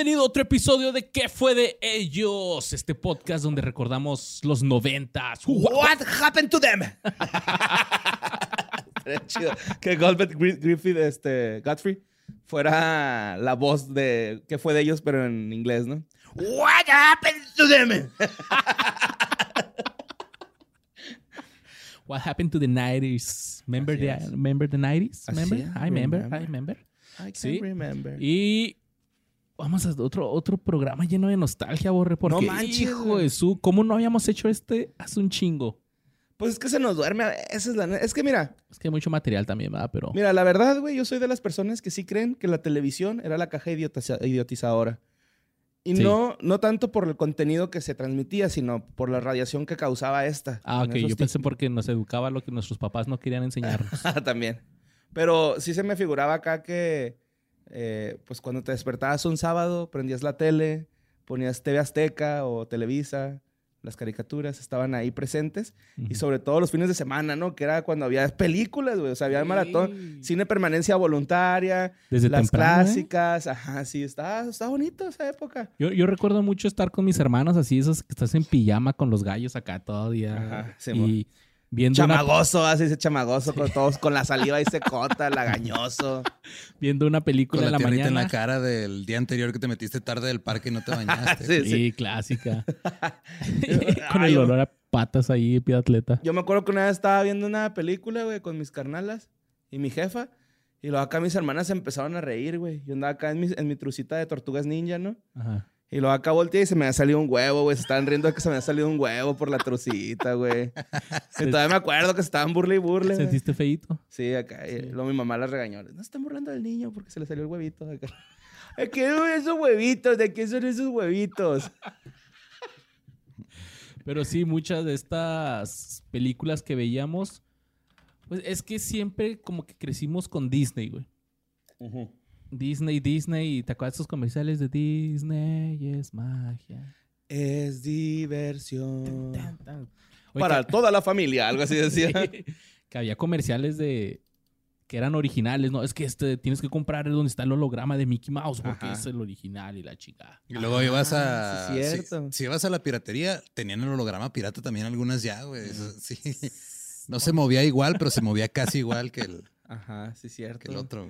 Bienvenido a otro episodio de ¿Qué fue de ellos? Este podcast donde recordamos los noventas. What happened to them? Chido que Goldberg Griffith, este, Godfrey, fuera la voz de ¿Qué fue de ellos? Pero en inglés, ¿no? What happened to them? What happened to the 90s? Remember, the, remember the 90s? Así Remember? I remember, I remember. I can't Sí. remember. Y vamos a otro, otro programa lleno de nostalgia, Borre. Porque, manches, hijo de su, ¿cómo no habíamos hecho este hace un chingo? Pues es que se nos duerme a veces. La... Es que mira, Es que hay mucho material también, ¿verdad? Pero mira, la verdad, güey, yo soy de las personas que sí creen que la televisión era la caja idiotiza- idiotizadora. Y Sí. no, no tanto por el contenido que se transmitía, sino por la radiación que causaba esta. Ah, ok. Yo pensé porque nos educaba lo que nuestros papás no querían enseñarnos. Ah, También. Pero sí se me figuraba acá que, eh, pues cuando te despertabas un sábado, prendías la tele, ponías TV Azteca o Televisa, las caricaturas estaban ahí presentes. Y sobre todo los fines de semana, ¿no? Que era cuando había películas, güey. O sea, había Sí. maratón, cine permanencia voluntaria, Desde las temprano, ¿eh? clásicas. Ajá, sí, está, está bonito esa época. Yo, yo recuerdo mucho estar con mis hermanos así, esos que estás en pijama con los gallos acá todo día. Ajá, sí, y viendo una, Chamagoso, así ese chamagoso, con todos con la saliva ahí secota, lagañoso. viendo una película Con en la la tierrita en mañana. la cara del día anterior que te metiste tarde del parque y no te bañaste. Sí, Sí, sí. clásica. con el olor a patas ahí, pie atleta. Yo me acuerdo que una vez estaba viendo una película, güey, con mis carnalas y mi jefa. Y luego acá mis hermanas se empezaron a reír, güey. Yo andaba acá en mi, en mi trucita de tortugas ninja, ¿no? Ajá. Y luego acá volteé y se me había salido un huevo, güey. Se estaban riendo de que se me había salido un huevo por la trucita, güey. Y todavía me acuerdo que se estaban burle y burle. ¿Sentiste feíto? Sí, acá. Y luego mi mamá las regañó. No están burlando del niño porque se le salió el huevito. Acá. ¿De qué son esos huevitos? ¿De qué son esos huevitos? Pero sí, muchas de estas películas que veíamos, pues es que siempre como que crecimos con Disney, güey. Disney, Disney, y te acuerdas de esos comerciales de Disney es magia. Es diversión. Tan, tan. Oye, Para que- toda la familia, algo así decía. que había comerciales de que eran originales, ¿no? Es que este tienes que comprar donde está el holograma de Mickey Mouse porque Ajá. es el original y la chica. Y luego ibas Ah, a. sí, si- cierto. Si, ibas a la piratería, tenían el holograma pirata también algunas ya, güey. Eso sí. No se movía igual, pero se movía casi igual que el, Ajá, sí, cierto. que el otro.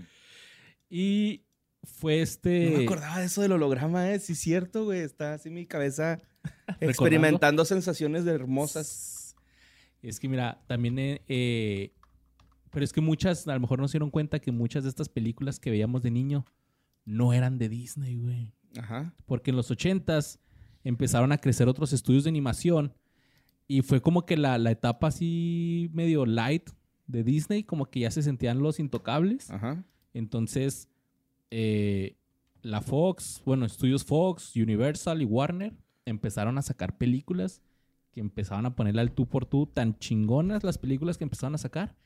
Y fue No este me acordaba de eso del holograma, ¿eh? Sí, cierto, güey. Está así mi cabeza experimentando sensaciones de hermosas. Es que mira, también, eh, eh, pero es que muchas, a lo mejor no se dieron cuenta que muchas de estas películas que veíamos de niño no eran de Disney, güey. Ajá. Porque en los ochentas empezaron a crecer otros estudios de animación y fue como que la, la etapa así medio light de Disney, como que ya se sentían los intocables. Ajá. Entonces, eh, la Fox, bueno, estudios Fox, Universal y Warner empezaron a sacar películas que empezaban a ponerle al tú por tú tan chingonas las películas que empezaban a sacar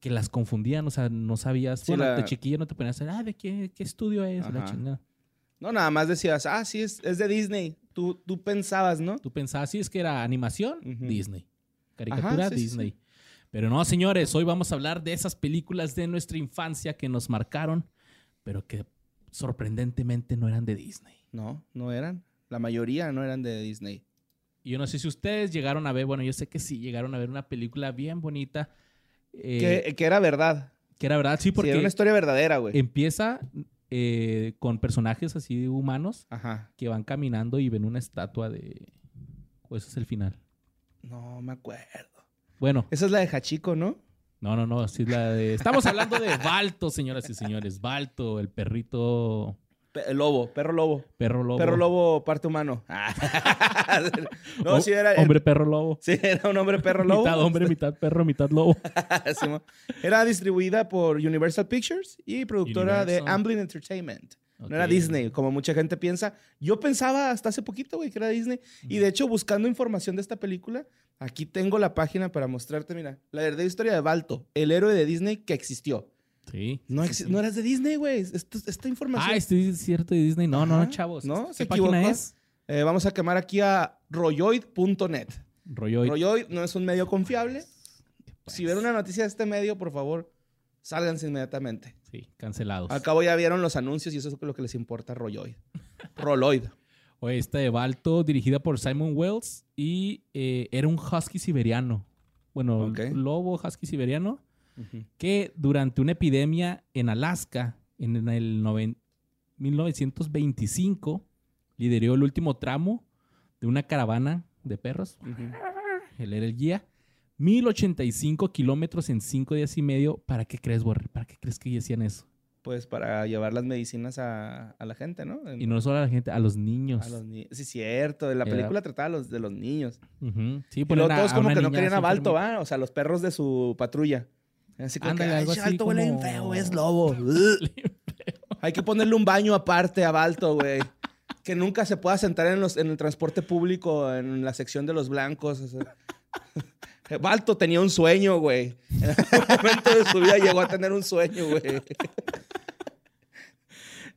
que las confundían, o sea, no sabías, Sí, bueno, la- de chiquilla no te ponías a ah, ¿de qué, qué estudio es? La chingada. No, nada más decías, ah, sí, es, es de Disney. Tú, tú pensabas, ¿no? Tú pensabas, sí, es que era animación. Disney. Caricatura, Ajá, sí, sí, Disney. sí. Pero no, señores, hoy vamos a hablar de esas películas de nuestra infancia que nos marcaron, pero que sorprendentemente no eran de Disney. No, no eran. La mayoría no eran de Disney. Y yo no sé si ustedes llegaron a ver, bueno, yo sé que sí, llegaron a ver una película bien bonita. eh, que, que era verdad. que era verdad, sí, Sí, porque era una historia verdadera, güey. empieza eh, con personajes así humanos Ajá. que van caminando y ven una estatua de... O ese es el final. No me acuerdo. Bueno, Esa es la de Hachiko, ¿no? no, no, no, sí es la de... Estamos hablando de Balto, señoras y señores. Balto, el perrito... Pe- el lobo, perro lobo. Perro lobo. Perro lobo, parte humano. no, O- sí era. Hombre perro lobo. Sí, era un hombre perro lobo. Mitad hombre, mitad perro, mitad lobo. Era distribuida por Universal Pictures y productora de Universal. Amblin Entertainment. No era. Disney, como mucha gente piensa. Yo pensaba hasta hace poquito, güey, que era Disney. Y de hecho, buscando información de esta película, aquí tengo la página para mostrarte, mira, la verdadera historia de Balto, el héroe de Disney que existió. Sí. No, sí, exi- sí. no eras de Disney, güey. Esta información. Ah, este es cierto de Disney. No, no, Ajá. no, chavos. No, ¿Qué se página equivocó. es? Eh, vamos a quemar aquí a royoid.net. Rollo. Royoid no es un medio confiable. Pues. Si ven una noticia de este medio, por favor, Sálganse inmediatamente. Sí, cancelados. Al cabo ya vieron los anuncios y eso es lo que les importa a Roloid. Roloid. Oye, esta de Balto, dirigida por Simon Wells y eh, era un husky siberiano. Bueno, lobo husky siberiano que durante una epidemia en Alaska en el noven- 1925 lideró el último tramo de una caravana de perros. Él era el guía. 1085 kilómetros en cinco días y medio. ¿Para qué crees, Borre? ¿Para qué crees que hacían eso? Pues para llevar las medicinas a, a la gente, ¿no? En- Y no solo a la gente, a los niños. a los ni- Sí, cierto. En la Era- película trataba a los, de los niños. Sí, Y ponen luego a- todos como que no querían a Balto. ¿va? O sea, los perros de su patrulla. Así como Ándale, que, algo "Ay, así Balto huele como- feo, es lobo. Hay que ponerle un baño aparte a Balto, güey. Que nunca se pueda sentar en, los, en el transporte público, en la sección de los blancos. o sea. Balto tenía un sueño, güey. En algún momento de su vida llegó a tener un sueño, güey.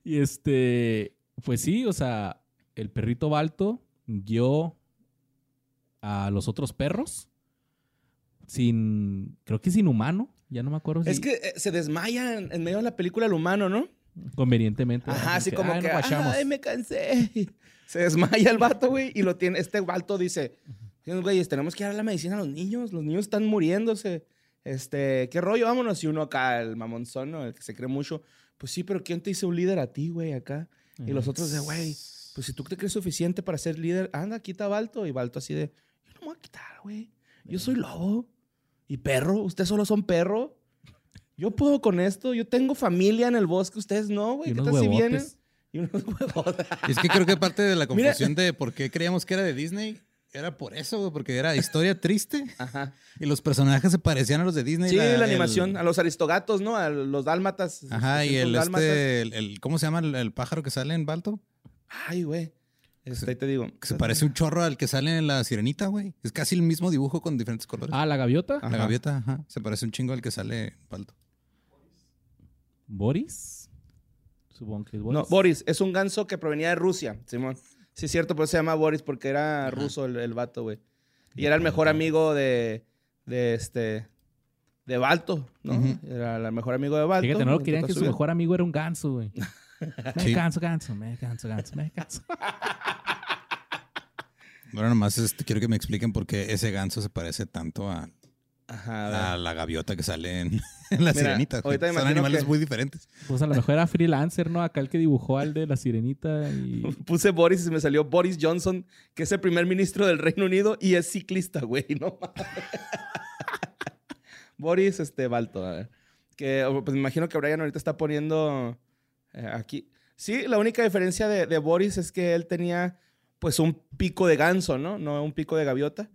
Y este, pues sí, o sea, el perrito Balto guió a los otros perros sin, creo que sin humano, ya no me acuerdo si Es que eh, se desmaya en, en medio de la película el humano, ¿no? convenientemente. Ajá, así como "Ay, que, nos guachamos". ay, me cansé. Se desmaya el vato, güey, y lo tiene, este vato dice, güey, tenemos que dar la medicina a los niños, los niños están muriéndose. Este, ¿qué rollo? Vámonos. Y uno acá, el mamonzón, ¿no? El que se cree mucho. Pues sí, pero ¿quién te hizo un líder a ti, güey, acá? Y los otros de, güey, pues si tú te crees suficiente para ser líder, anda, quita a Balto. Y Balto así de, yo no me voy a quitar, güey. Yo soy lobo. Y perro, ustedes solo son perro. Yo puedo con esto. Yo tengo familia en el bosque, ustedes no, güey. ¿Qué tal si vienen? Y unos huevos. Es que creo que parte de la Mira. confusión de por qué creíamos que era de Disney era por eso, güey, porque era historia triste Ajá. y los personajes se parecían a los de Disney. Sí, la, animación. A los aristogatos, ¿no? A los dálmatas. Ajá, y el dálmatas. este, el, el- ¿cómo se llama el, el pájaro que sale en Balto? Ay, güey. Este, ahí te digo. Que se parece un chorro al que sale en la sirenita, güey. Es casi el mismo dibujo con diferentes colores. Ah, la gaviota. Ajá. la gaviota, ajá. Se parece un chingo al que sale en Balto. Boris. Supongo que es Boris. No, Boris. Es un ganso que provenía de Rusia, Simón. Sí, es cierto, pero se llama Boris porque era ruso el, el vato, güey. Y era el mejor amigo de, de este, de Balto, ¿no? Era el mejor amigo de Balto. Fíjate, no lo querían que su su vida. mejor amigo era un ganso, güey. Me Sí. canso, ganso, me canso, ganso, me canso. Bueno, nomás este, quiero que me expliquen por qué ese ganso se parece tanto a, Ajá, a la gaviota que sale en, en la Mira, sirenita. ahorita Son animales que- muy diferentes. Pues a lo mejor era freelancer, ¿no? Acá el que dibujó al de la sirenita y... Puse Boris y me salió Boris Johnson, que es el primer ministro del Reino Unido y es ciclista, güey. No mames. Boris este, Balto, a ver. Que pues me imagino que Brian ahorita está poniendo eh, aquí. Sí, la única diferencia de, de Boris es que él tenía pues un pico de ganso, ¿no? No un pico de gaviota.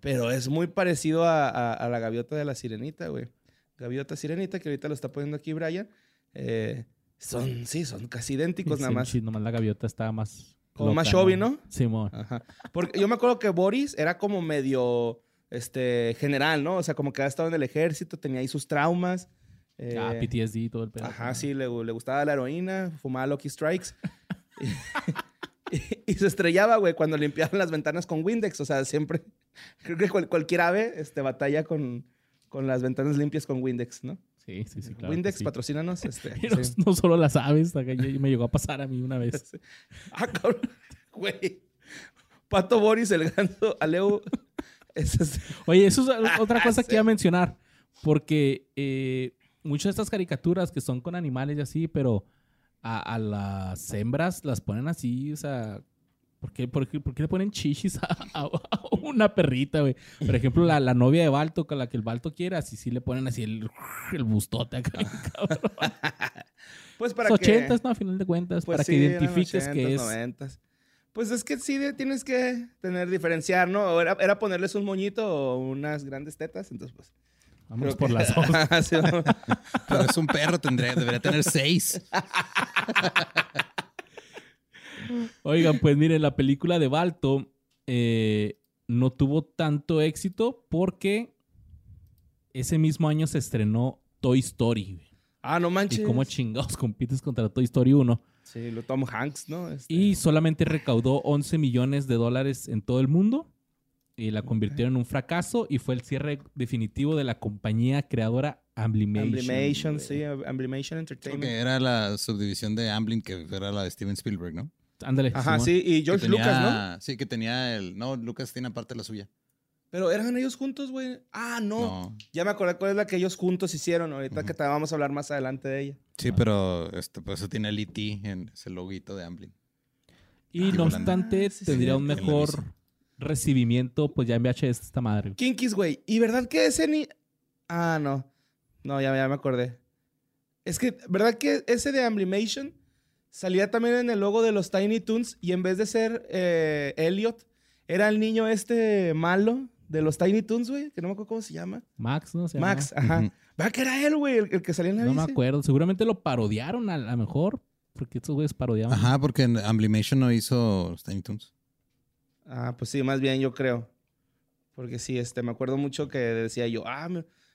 Pero es muy parecido a, a- a la gaviota de la sirenita, güey. Gaviota sirenita, que ahorita lo está poniendo aquí Brian. Eh, son, sí, son casi idénticos nada más. sí, nomás la gaviota estaba más... Como más chubby, ¿no? Simón. Ajá. Porque yo me acuerdo que Boris era como medio este, general, ¿no? O sea, como que había estado en el ejército, tenía ahí sus traumas. eh, Ah, PTSD y todo el pedo. Ajá, sí, le, le gustaba la heroína, fumaba Lucky Strikes. y, y se estrellaba, güey, cuando limpiaban las ventanas con Windex. O sea, siempre. Creo que cual- cualquier ave este, batalla con, con las ventanas limpias con Windex, ¿no? Sí, sí, sí, claro. Windex, sí. patrocínanos. Este, no, sí. no solo las aves, me llegó a pasar a mí una vez. Ah, cabrón. Güey. Pato Boris, el ganso, Aleu. Es- Oye, eso es otra cosa Sí. que iba a mencionar. Porque eh, muchas de estas caricaturas que son con animales y así, pero a, a las hembras las ponen así, o sea. ¿Por qué, por qué- por qué le ponen chichis a, a- a una perrita, güey? Por ejemplo, la, la novia de Balto, con la que el Balto quiere, así sí le ponen así el, el bustote acá. cabrón. Pues para Los que... ochentas, ¿no? A final de cuentas, Pues para sí, que identifiques que 80s, es... 90s. Pues es que sí tienes que tener, diferenciar, ¿no? Era, era ponerles un moñito o unas grandes tetas, entonces pues... Vamos creo por que- las dos. Pero es un perro, tendría, debería tener seis. Oigan, pues miren, la película de Balto eh, no tuvo tanto éxito porque ese mismo año se estrenó Toy Story. ah, no manches. Y cómo chingados compites contra Toy Story 1. Sí, lo Tom Hanks, ¿no? Este, Y solamente recaudó 11 millones de dólares en todo el mundo. Y la convirtieron en un fracaso y fue el cierre definitivo de la compañía creadora Amblimation. Amblimation, sí, Amblimation Entertainment. que era la subdivisión de Amblin, que era la de Steven Spielberg, ¿no? Ándale. Ajá, Simón. sí, y George tenía- Lucas, ¿no? Sí, que tenía el... No, Lucas tiene aparte la suya. Pero eran ellos juntos, güey. Ah, no. No. Ya me acordé cuál es la que ellos juntos hicieron. Ahorita que te vamos a hablar más adelante de ella. Sí, pero este, pues eso tiene el E.T. en ese loguito de Amblin. Y Ah, no obstante, Ah, sí, tendría un mejor recibimiento, pues ya en VHS esta madre. Kinkis, güey. ¿Y verdad que ese ni...? Ah, no. No, ya, ya me acordé. Es que, ¿verdad que ese de Amblimation salía también en el logo de los Tiny Toons y en vez de ser eh, Elliot, era el niño este malo de los Tiny Toons, güey? Que no me acuerdo cómo se llama. Max, ¿no? Se Max, ajá. Ujú. ¿Verdad que era él, güey? El, el que salía en la No me acuerdo. Seguramente lo parodiaron a lo mejor. Porque estos güeyes parodiaban. Ajá, porque Amblimation no hizo los Tiny Toons. Ah, pues sí, más bien yo creo. Porque sí, este, me acuerdo mucho que decía yo, ah,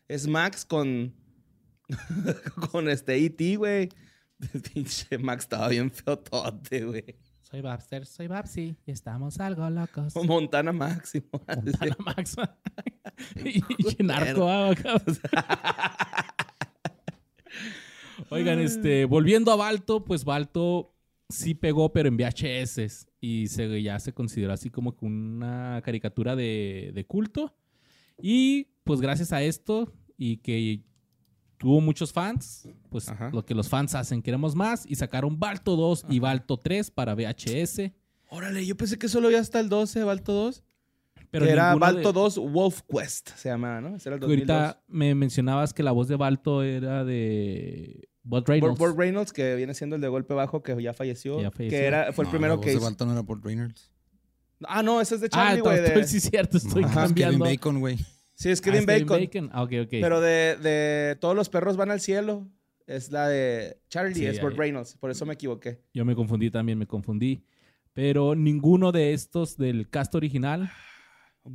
es Max con, con este E.T., güey. Pinche Max estaba bien feotote, güey. Soy Babster, soy Babsy. Y estamos algo locos. O Montana Máximo. Montana Max. y y narco. Oigan, este, volviendo a Balto, pues Balto sí pegó, pero en VHS. Y se, ya se consideró así como que una caricatura de, de culto. Y pues gracias a esto y que tuvo muchos fans, pues Ajá. lo que los fans hacen, queremos más. Y sacaron Balto 2 y Balto 3 para VHS. Órale, yo pensé que solo había hasta el 12, Balto 2. Pero que era ninguno de- Balto 2 Wolf Quest, se llamaba, ¿no? Ese era el Que 2002. ahorita me mencionabas que la voz de Balto era de Bud Burt Reynolds. Burt Reynolds, que viene siendo el de golpe bajo, que ya falleció. Que ya falleció. Que era, fue el No, primero la voz que de. Balto no era Burt Reynolds. Ah, no, ese es de ah, Charlie, güey. estoy, de- sí, cierto, estoy No, es cambiando. Kevin Bacon, güey. Sí, es Ah, Kevin es Bacon. Ah, ok, ok. Pero de, de todos los perros van al cielo. Es la de Charlie, Sí, es Burt. Reynolds. Por eso me equivoqué. Yo me confundí también, me confundí. Pero ninguno de estos del cast original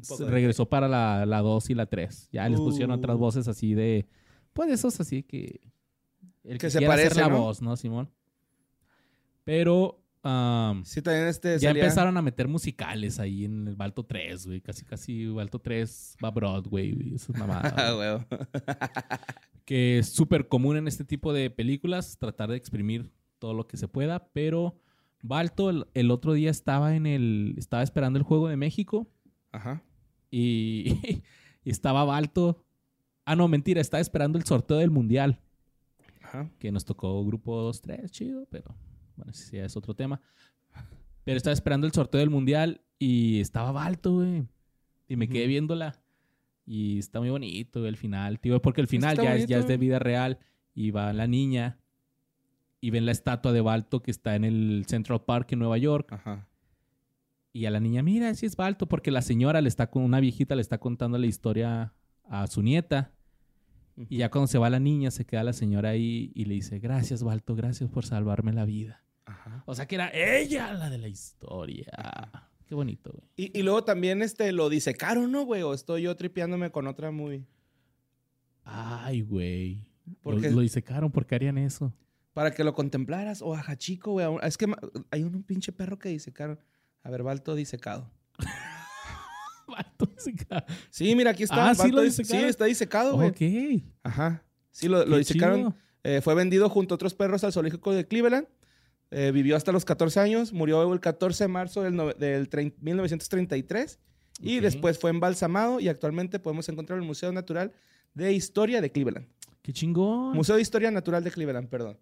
se poco de- regresó para la, la 2 y la 3. Ya les pusieron Uh. otras voces así de... Pues esos así que... El Que se quiera hacer parece, la ¿no? voz, ¿no, Simón? Pero... Sí, también este ya salía- empezaron a meter musicales ahí en el Balto 3, güey. Casi, casi Balto 3 va a Broadway, güey. Eso es mamada. Que es súper común en este tipo de películas, tratar de exprimir todo lo que se pueda, pero Balto el, el otro día estaba en el, estaba esperando el juego de México Ajá. y, y estaba Balto, ah no, mentira, estaba esperando el sorteo del Mundial, Ajá. que nos tocó grupo 2-3, chido, pero bueno, ese ya es otro tema. Pero estaba esperando el sorteo del Mundial y estaba Balto, güey, y me quedé viéndola. Y está muy bonito el final, tío, porque el final ya es, ya es de vida real y va la niña y ven la estatua de Balto que está en el Central Park en Nueva York Ajá. y a la niña, mira, sí es Balto, porque la señora le está con una viejita le está contando la historia a su nieta y ya cuando se va la niña se queda la señora ahí y le dice, gracias Balto, gracias por salvarme la vida. Ajá. O sea que era ella la de la historia. Qué bonito, güey. Y, y luego también este lo disecaron, ¿no, güey? O estoy yo tripeándome con otra movie. Ay, güey. ¿Por Lo, qué? lo disecaron, ¿por qué harían eso? Para que lo contemplaras. O ajá, chico, güey. Es que hay un pinche perro que disecaron. A ver, Balto disecado. Balto disecado. Sí, mira, aquí está. Ah, ¿sí lo dis- disecaron? Sí, está disecado, güey. Ok. Ajá. Sí, lo, lo disecaron. Eh, fue vendido junto a otros perros al zoológico de Cleveland. Eh, vivió hasta los 14 años. Murió el 14 de marzo del, no- del trein- 1933. Y después fue embalsamado y actualmente podemos encontrar en el Museo Natural de Historia de Cleveland. Qué chingón. Museo de Historia Natural de Cleveland, perdón.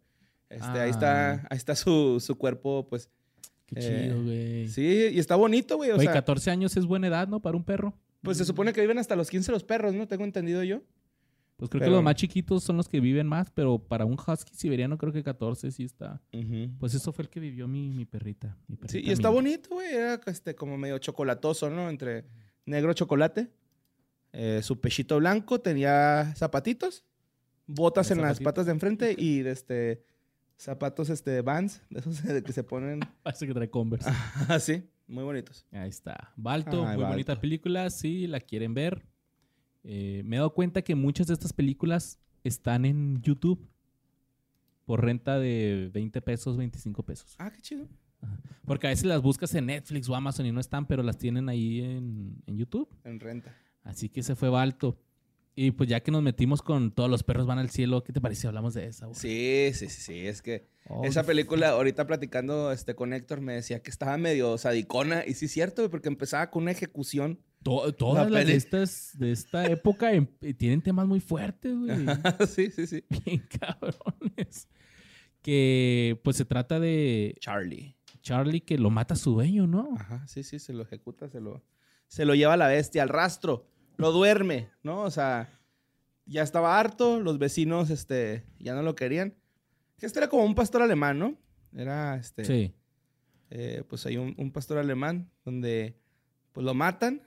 Este, Ahí Ah. está, ahí está su, su cuerpo, pues. Qué eh, chido, güey. Sí, y está bonito, güey. O Güey, sea, 14 años es buena edad, ¿no? Para un perro. pues se supone que viven hasta los 15 los perros, ¿no? Tengo entendido yo. Pues creo que los más chiquitos son los que viven más, pero para un husky siberiano creo que 14 sí está. Pues eso fue el que vivió mi, mi perrita. mi Sí, y está bonito, güey. Era este, como medio chocolatoso, ¿no? Entre negro chocolate. Eh, su pechito blanco, tenía zapatitos, botas en las patas de enfrente y este zapatos este Vans, de esos de que se ponen Parece que trae Converse. así, muy bonitos. Ahí está. Balto, muy Balto. bonita película. Si la quieren ver. Eh, me he dado cuenta que muchas de estas películas están en YouTube por renta de 20 pesos, 25 pesos. Ah, qué chido. Porque a veces las buscas en Netflix o Amazon y no están, pero las tienen ahí en, en YouTube. En renta. Así que se fue Balto. Y pues ya que nos metimos con todos los perros van al cielo, ¿qué te parece si hablamos de esa? Sí, sí, sí, sí. Es que Oh, esa película, ahorita platicando este, con Héctor, me decía que estaba medio sadicona. Y sí, es cierto, porque empezaba con una ejecución. To- todas La las de, esta época em- eh, tienen temas muy fuertes, güey. sí, sí, sí. Bien cabrones. Que pues se trata de Charlie. Charlie que lo mata a su dueño, ¿no? Ajá, sí, sí, se lo ejecuta, se lo, se lo lleva a la bestia, al rastro, lo duerme, ¿no? O sea, ya estaba harto, los vecinos, este, ya no lo querían. Que Este era como un pastor alemán, ¿no? Era, este, Sí. eh, pues hay un, un pastor alemán donde, pues lo matan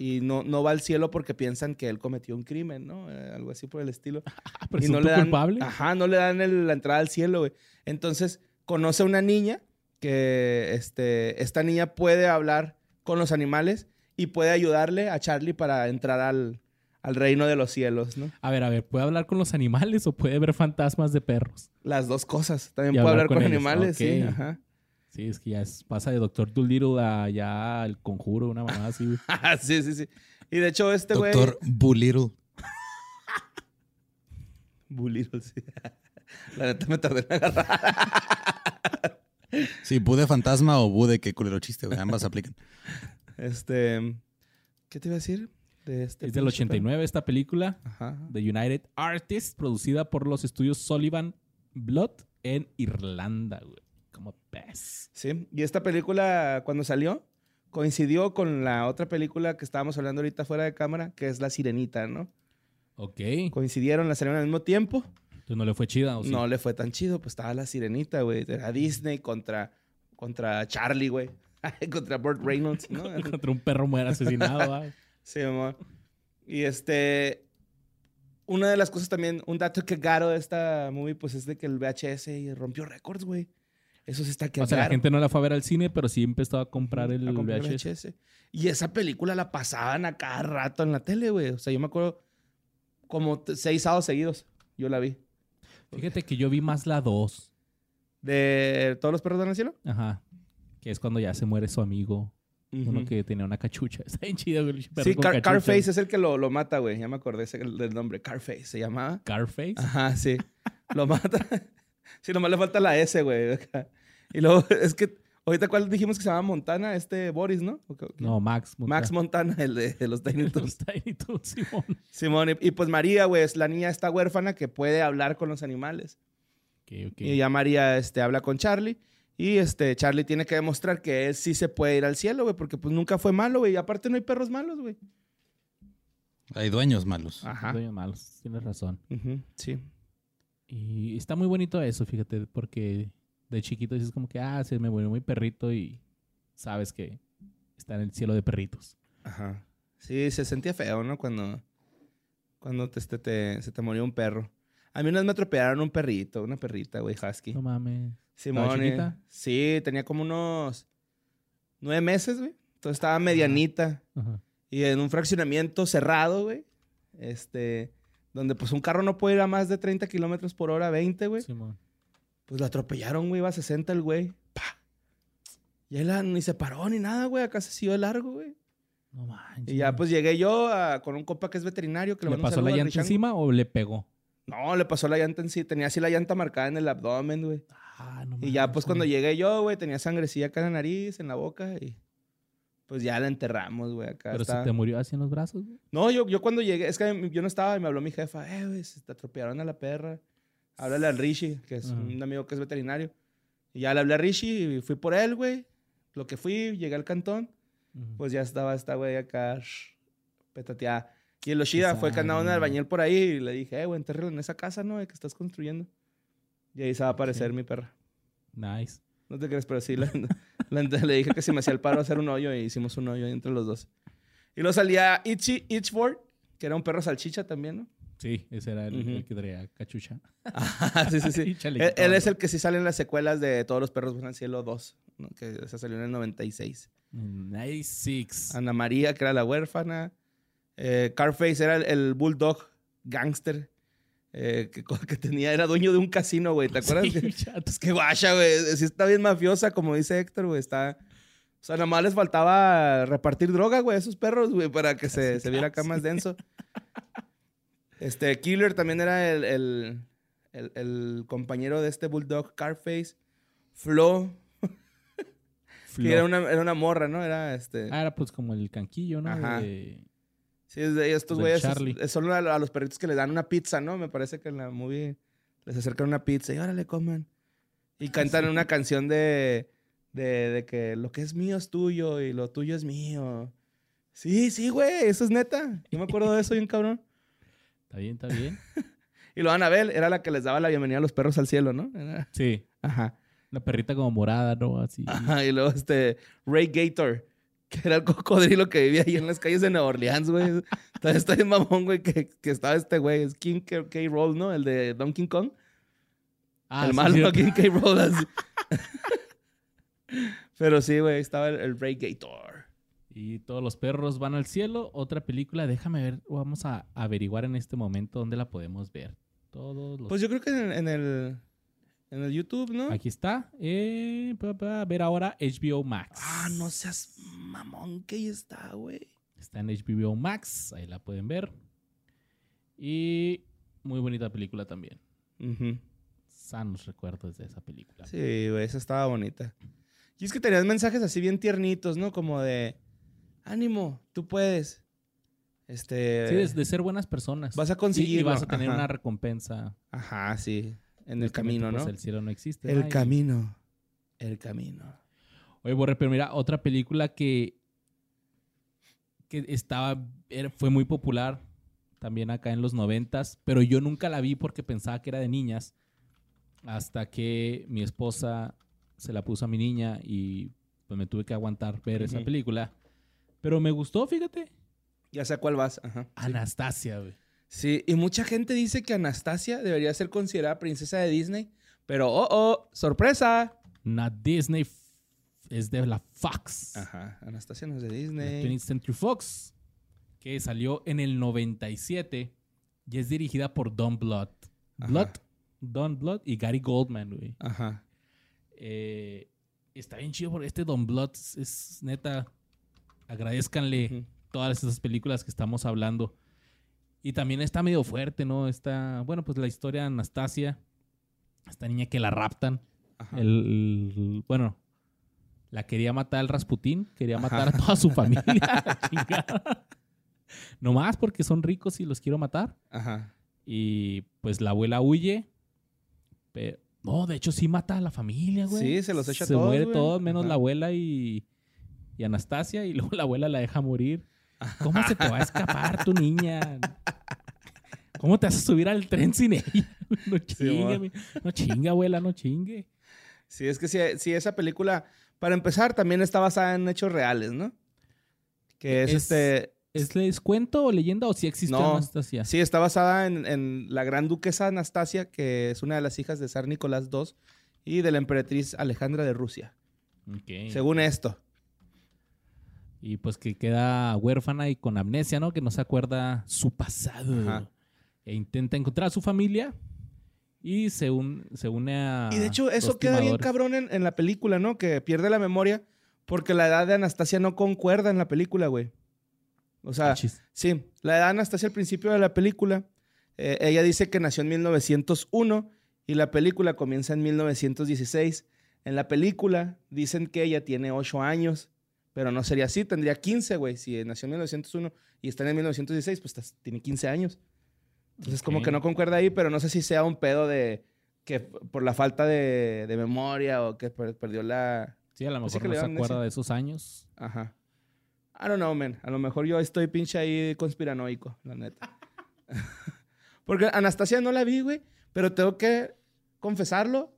y no, no va al cielo porque piensan que él cometió un crimen, ¿no? Eh, algo así por el estilo. Ah, y no le dan, culpable. Ajá, no le dan el- la entrada al cielo, güey. Entonces, conoce a una niña que este, esta niña puede hablar con los animales y puede ayudarle a Charlie para entrar al, al reino de los cielos, ¿no? A ver, a ver, ¿puede hablar con los animales o puede ver fantasmas de perros? Las dos cosas. También Y puede hablar hablar con, animales, sí, ajá. Sí, es que ya es- pasa de Doctor Dolittle a ya el conjuro, una mamá así, güey. sí, sí, sí. Y de hecho, este güey. Doctor Bulittle. Buliro, sí. La neta me tardé en agarrar. Sí, Bu de fantasma o Bu de qué culero chiste, güey. Ambas aplican. Este. ¿Qué te iba a decir? De este Es del pinche 89 esta película? Ajá. de United Artists, producida por los estudios Sullivan Blood en Irlanda, güey. Como pez. Sí, y esta película cuando salió coincidió con la otra película que estábamos hablando ahorita fuera de cámara, que es La Sirenita, ¿no? Ok. Coincidieron, la salieron al mismo tiempo. Entonces no le fue chida, ¿o sí? No le fue tan chido, pues estaba La Sirenita, güey. Era Disney contra, contra Charlie, güey. contra Burt Reynolds, ¿no? Contra un perro muere asesinado. Sí, amor. Y este. Una de las cosas también, un dato que garo de esta movie, pues es de que el VHS rompió récords, güey. Eso sí está que O sea, la gente no la fue a ver al cine, pero sí empezó a comprar el a comprar VHS. VHS. Y esa película la pasaban a cada rato en la tele, güey. O sea, yo me acuerdo como seis sábados seguidos. Yo la vi. Fíjate que yo vi más la 2. De todos los perros al cielo. Ajá. Que es cuando ya se muere su amigo. Uno que tenía una cachucha. Está bien chido, güey. Sí, Car-. Carface es el que lo, lo mata, güey. Ya me acordé ese- del nombre. Carface se llamaba. Carface. Ajá, sí. Lo mata. Sí, nomás le falta la S, güey. Y luego, es que, ahorita cuál dijimos que se llama Montana, este Boris, ¿no? ¿O qué- qué? No, Max. Max Montana, el de, de los Tiny Los Toons. Tiny Toons, Simón. Simón, y, y pues María, güey, es la niña esta huérfana que puede hablar con los animales. Ok, ok. Y ya María este, habla con Charlie. Y este, Charlie tiene que demostrar que él sí se puede ir al cielo, güey, porque pues nunca fue malo, güey. Y aparte no hay perros malos, güey. Hay dueños malos. Ajá. Dueños malos. Tienes razón. Ujú, sí. Y está muy bonito eso, fíjate, porque de chiquito dices como que, ah, se me murió mi perrito y sabes que está en el cielo de perritos. Ajá. Sí, se sentía feo, ¿no? Cuando, cuando te, este, te- se te murió un perro. A mí una vez me atropellaron un perrito, una perrita, güey, husky. No mames. Chiquita? Sí, tenía como unos nueve meses, güey. Entonces estaba medianita. Ajá. Y en un fraccionamiento cerrado, güey. Este, donde pues un carro no puede ir a más de 30 kilómetros por hora, 20, güey. Simón. Pues lo atropellaron, güey, iba a 60 el güey. Y él ni se paró ni nada, güey. Acá se siguió de largo, güey. No manches. Y ya pues llegué yo a- con un compa que es veterinario. Que ¿Le un pasó la llanta Richango. encima o le pegó? No, le pasó la llanta en sí. Tenía así la llanta marcada en el abdomen, güey. Ah, no Y ya pues cuando llegué yo, güey, tenía sangrecilla acá en la nariz, en la boca. Y pues ya la enterramos, güey, acá. Pero está- se te murió así en los brazos, güey. No, yo, yo cuando llegué, es que yo no estaba y me habló mi jefa, eh, güey, se te atropellaron a la perra. Háblale al Rishi, que es Ajá. un amigo que es veterinario. Y ya le hablé a Rishi y fui por él, güey. Lo que fui, llegué al cantón, Ujú. pues ya estaba esta güey acá, shh, petateada. Y el Oshida fue andaba un albañil por ahí y le dije, eh, güey, entérralo en esa casa, ¿no? Que estás construyendo. Y ahí se va a aparecer Ok. mi perra. Nice. No te crees, pero sí, la- la- le dije que si me hacía el paro hacer un hoyo y hicimos un hoyo entre los dos. Y luego salía Itchy, Itchford, que era un perro salchicha también, ¿no? Sí, ese era el, que traía cachucha. Ah, sí, sí, sí. Él, él es el que sí sale en las secuelas de Todos los perros van al cielo 2, ¿no? que esa salió en el 96. Nice Six. Ana María, que era la huérfana. Eh, Carface era el, el bulldog gangster eh, que, que tenía, era dueño de un casino, güey. ¿Te acuerdas? Sí, que- chato. Es que guacha, güey. Sí está bien mafiosa, como dice Héctor, güey. Está... O sea, nada más les faltaba repartir droga, güey, a esos perros, güey, para que se, Sí, se viera acá más denso. Este, Killer también era el, el, el- el compañero de este Bulldog, Carface. Flo, que era una, era una morra, ¿no? Era este... Ah, era pues como el canquillo, ¿no? Ajá. De- Sí, es de estos güeyes. Son a, a los perritos que les dan una pizza, ¿no? Me parece que en la movie les acercan una pizza y órale, coman. Y cantan una canción de, de, de que lo que es mío es tuyo y lo tuyo es mío. Sí, sí, güey, eso es neta. Yo me acuerdo de eso, bien cabrón. Está bien, está bien. Y lo Anabel era la que les daba la bienvenida a los perros al cielo, ¿no? Era- Sí. Ajá. La perrita como morada, ¿no? Así. Ajá. Y luego este Ray Gator, que era el cocodrilo que vivía ahí en las calles de Nueva Orleans, güey. Está bien mamón, güey, que, que estaba este güey. Es King K. K. Roll, ¿no? El de Donkey Kong. Ah, el sí, malo. King K. Roll. así. Pero sí, güey, estaba el, el Ray Gator. Y todos los perros van al cielo. Otra película, déjame ver, vamos a averiguar en este momento dónde la podemos ver. Todos los... Pues yo creo que en, en el, en el YouTube, ¿no? Aquí está. Eh, pa, pa, a ver ahora HBO Max. Ah, no seas mamón que ahí está, güey. Está en HBO Max, ahí la pueden ver. Y muy bonita película también. Sanos recuerdos de esa película. Sí, güey, esa estaba bonita. Y es que tenías mensajes así bien tiernitos, ¿no? Como de, ánimo, tú puedes. Este... Sí, de, de ser buenas personas. Vas a Y- conseguirlo. Y, vas a tener ajá. una recompensa. Ajá, sí. En el camino, pues, ¿no? el cielo no existe. El Ay. camino. El camino. Oye, Borre, pero mira, otra película que, que estaba, fue muy popular también acá en los noventas, pero yo nunca la vi porque pensaba que era de niñas, hasta que mi esposa se la puso a mi niña y pues me tuve que aguantar ver esa película. Pero me gustó, fíjate. Ya sé a cuál vas. Ajá. Anastasia, güey. Sí, y mucha gente dice que Anastasia debería ser considerada princesa de Disney, pero oh, oh, sorpresa. Not Disney, es de la Fox. Ajá, Anastasia no es de Disney. 20th Century Fox, que salió en el 97 y es dirigida por Don Blood. Ajá. Blood, Don Blood y Gary Goldman, güey. Ajá. Eh, está bien chido porque este Don Blood es, es neta. Agradezcanle todas esas películas que estamos hablando. Y también está medio fuerte, ¿no? Está, bueno, pues la historia de Anastasia, esta niña que la raptan. Ajá. El, el- bueno, la quería matar el Rasputín, quería Ajá. matar a toda su familia. Nomás porque son ricos y los quiero matar. Ajá. Y pues la abuela huye. Pero, no, de hecho sí mata a la familia, güey. Sí, se los echa Se todos, muere güey. todos, menos Ajá. la abuela y, y Anastasia. Y luego la abuela la deja morir. ¿Cómo se te va a escapar tu niña? ¿Cómo te vas a subir al tren sin ella? No chingue, no chingue, abuela, no chingue. Sí, es que si, si esa película, para empezar, también está basada en hechos reales, ¿no? Que es, Es- este. ¿Es les cuento o leyenda o si existió No, Anastasia? Sí, está basada en, en la gran duquesa Anastasia, que es una de las hijas de zar Nicolás II y de la emperatriz Alejandra de Rusia. Según esto. Y pues que queda huérfana y con amnesia, ¿no? Que no se acuerda su pasado. Ajá. E intenta encontrar a su familia y se, un- se une a. Y de hecho, eso queda bien cabrón en, en la película, ¿no? Que pierde la memoria porque la edad de Anastasia no concuerda en la película, güey. O sea, Ah, chis. sí, la edad de Anastasia al principio de la película, eh, ella dice que nació en 1901 y la película comienza en 1916. En la película dicen que ella tiene 8 años, pero no sería así, tendría 15, güey. Si nació en 1901 y está en 1916, pues estás- tiene 15 años. Entonces, como Ok. que no concuerda ahí, pero no sé si sea un pedo de que por la falta de, de memoria o que per- perdió la. Sí, a lo Pues mejor no le se acuerda ese- de esos años. Ajá. I don't know, man. A lo mejor yo estoy pinche ahí conspiranoico, la neta. Porque Anastasia no la vi, güey. Pero tengo que confesarlo.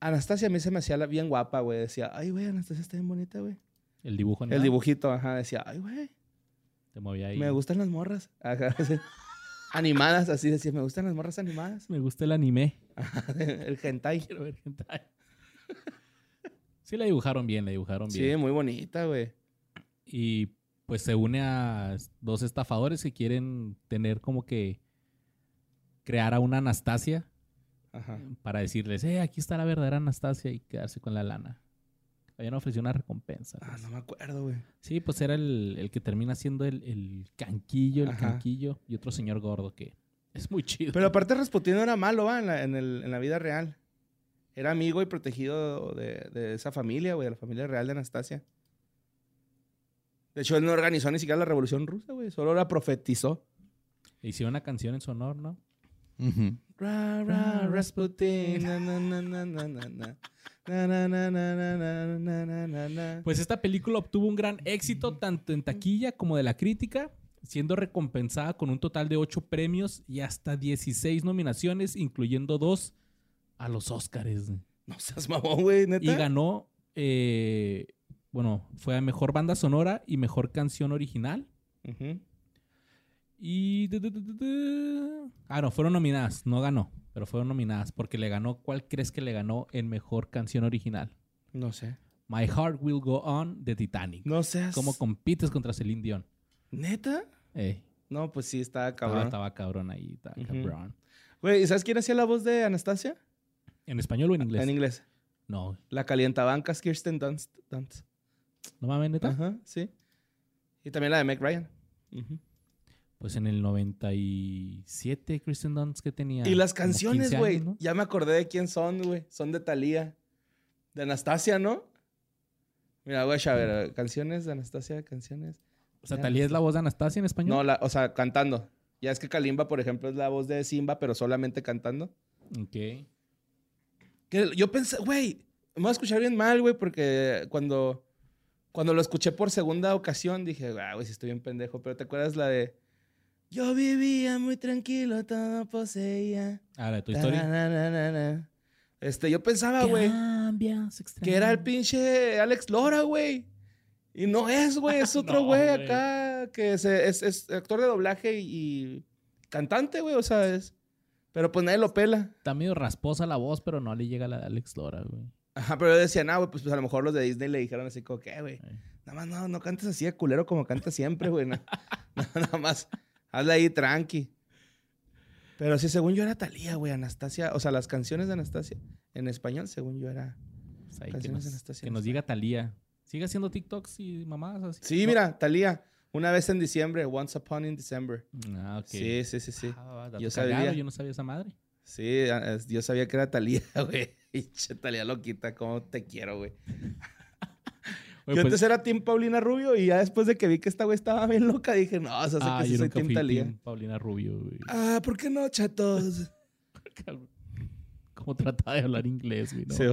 Anastasia a mí se me hacía bien guapa, güey. Decía, ay, güey, Anastasia está bien bonita, güey. El dibujo. El animado, dibujito, ajá. Decía, ay, güey, Te movía ahí. me gustan las morras. Ajá. Animadas, así decía, me gustan las morras animadas. Me gusta el anime. El hentai. Quiero ver hentai. Sí, la dibujaron bien, la dibujaron bien. Sí, muy bonita, güey. Y pues se une a dos estafadores que quieren tener como que crear a una Anastasia Ajá. para decirles, eh, aquí está la verdadera Anastasia y quedarse con la lana. Habían ofrecido una recompensa. Ah, pues. no me acuerdo, güey. Sí, pues era el, el que termina siendo el, el canquillo, el Ajá. canquillo y otro señor gordo que Es muy chido. Pero aparte Rasputin no era malo, ¿va? En la, en, el- en la vida real. Era amigo y protegido de, de esa familia, güey, de la familia real de Anastasia. De hecho, él no organizó ni siquiera la revolución rusa, güey. Solo la profetizó. Hicieron una canción en su honor, ¿no? Ra, ra, Rasputin. na, na, na, na, na, na, pues esta película obtuvo un gran éxito tanto en taquilla como de la crítica, siendo recompensada con un total de 8 premios y hasta 16 nominaciones, incluyendo dos a los Oscars. No seas mamón, güey, neta. Y ganó, eh, bueno, fue a mejor banda sonora y mejor canción original. Y. Ah, no, fueron nominadas, no ganó pero fueron nominadas porque le ganó, ¿cuál crees que le ganó en Mejor Canción Original? No sé. My Heart Will Go On de Titanic. No seas. ¿Cómo compites contra Celine Dion? ¿Neta? Ey, No, pues sí, estaba estaba, cabrón. estaba cabrón ahí, estaba cabrón. Güey, ¿y sabes quién hacía la voz de Anastasia? ¿En español o en inglés? En inglés. No, La calientabancas Kirsten Dunst. Dunst. no mames, neta. Ajá, sí. Y también la de Meg Ryan. Ujú. Pues en el 97, Kristen Dunst que tenía. Y las canciones, 15 güey. Ya me acordé de quién son, güey. Son de Thalía. De Anastasia, ¿no? Mira, güey, a ver, canciones de Anastasia, canciones. O sea, Ya. ¿Talía es la voz de Anastasia en español? No, la, o sea, cantando. Ya es que Kalimba, por ejemplo, es la voz de Simba, pero solamente cantando. Ok. Que yo pensé, güey, me voy a escuchar bien mal, güey, porque cuando, cuando lo escuché por segunda ocasión dije, "Ah, güey, si estoy bien pendejo. Pero ¿te acuerdas la de Yo vivía muy tranquilo, todo poseía? Ah, la de tu historia. Tararararara. Este, yo pensaba, güey, que era el pinche Alex Lora, güey. Y no es, güey, es otro No, güey güey. acá que se- es, es actor de doblaje y, y cantante, güey, o sea, es... Pero pues nadie lo pela. Está medio rasposa la voz, pero no le llega a la de Alex Lora, güey. Ajá, pero yo decía, no, güey, pues, pues, a lo mejor los de Disney le dijeron así como, ¿qué, güey? Eh. Nada más no, no cantes así de culero como cantas siempre, güey. No, no, nada más, hazle ahí tranqui. Pero sí, según yo era Talía, güey, Anastasia. O sea, las canciones de Anastasia en español, según yo era... Pues ahí que Canciones de nos, Anastasia que nos diga Talía. ¿Sigue haciendo TikToks y mamadas así? Sí, ¿No? mira, Talía. Una vez en diciembre, Once Upon in December. Ah, ok. Sí, sí, sí, sí. Ah, Yo cagado, sabía. yo no sabía esa madre. Sí, yo sabía que era Talía, güey. Talía loquita, cómo te quiero, güey. Oye, yo pues- antes era Team Paulina Rubio y ya después de que vi que esta güey estaba bien loca, dije, no, o sea, sé ah, que sí soy Team Talía. Team Paulina Rubio, güey. Ah, ¿por qué no, chatos? ¿Cómo trataba de hablar inglés, güey? no? Sí.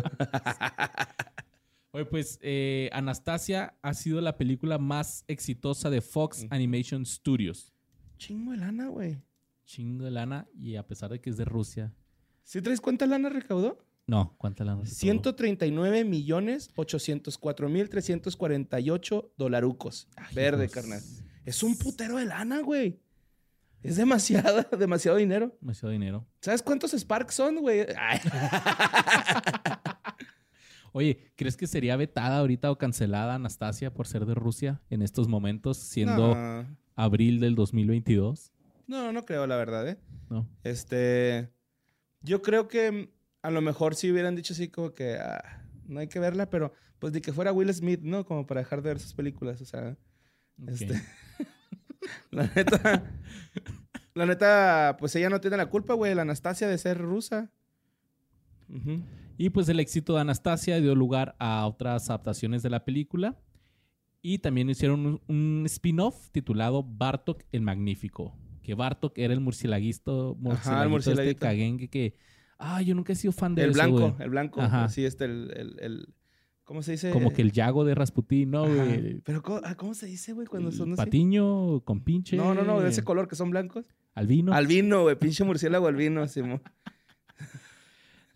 Oye, pues eh, Anastasia ha sido la película más exitosa de Fox. Animation Studios. Chingo de lana, güey. Chingo de lana y a pesar de que es de Rusia. ¿Sí traes cuánta lana recaudó? No, ¿cuánta lana? recaudó? 139 millones 804 mil 348 dolarucos. Verde, hijos. carnal. Es un putero de lana, güey. Es demasiado, demasiado dinero. Demasiado dinero. ¿Sabes cuántos Sparks son, güey? Ay. Oye, ¿crees que sería vetada ahorita o cancelada Anastasia por ser de Rusia en estos momentos, siendo No, abril del 2022? no, no creo, la verdad, ¿eh? No. Este. Yo creo que a lo mejor si hubieran dicho así como que ah, no hay que verla, pero pues de que fuera Will Smith, ¿no? Como para dejar de ver sus películas, o sea. Este. la neta. La neta, pues ella no tiene la culpa, güey, la Anastasia de ser rusa. Y pues el éxito de Anastasia dio lugar a otras adaptaciones de la película. Y también hicieron un, un spin-off titulado Bartok el Magnífico. Que Bartok era el murcielaguito, murcielaguito, murcielaguito. este caguengue que... Ah, yo nunca he sido fan de El eso, blanco, güey. el blanco. Ajá. Sí, este, el, el, el- ¿Cómo se dice? Como que el Yago de Rasputín, ¿no, güey? Pero, ¿cómo, ah, ¿cómo se dice, güey, cuando El son así? Patiño con pinche... No, no, no, de ese color que son blancos. Albino. Albino, güey, pinche murciélago albino, Simón.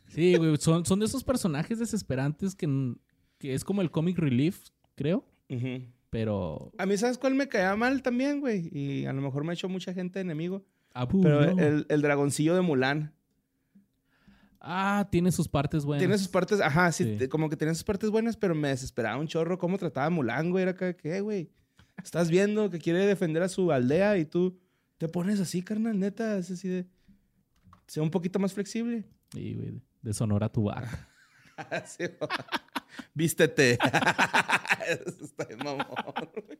Sí, güey, son, son de esos personajes desesperantes que, que es como el comic relief, creo. Ujú. Pero... A mí, ¿sabes cuál me caía mal también, güey? Y a lo mejor me ha hecho mucha gente enemigo. Abu, Pero Uh, no. el, el dragoncillo de Mulan. Ah, tiene sus partes buenas. Tiene sus partes, ajá, sí, como que tiene sus partes buenas, pero me desesperaba un chorro cómo trataba a Mulan, güey. Era acá, ¿qué, güey? Estás viendo que quiere defender a su aldea y tú te pones así, carnal, neta. Es así de. Sea un poquito más flexible. Sí, güey. De Sonora tu vaca. Sí. Vístete. Eso está bien mamón, güey.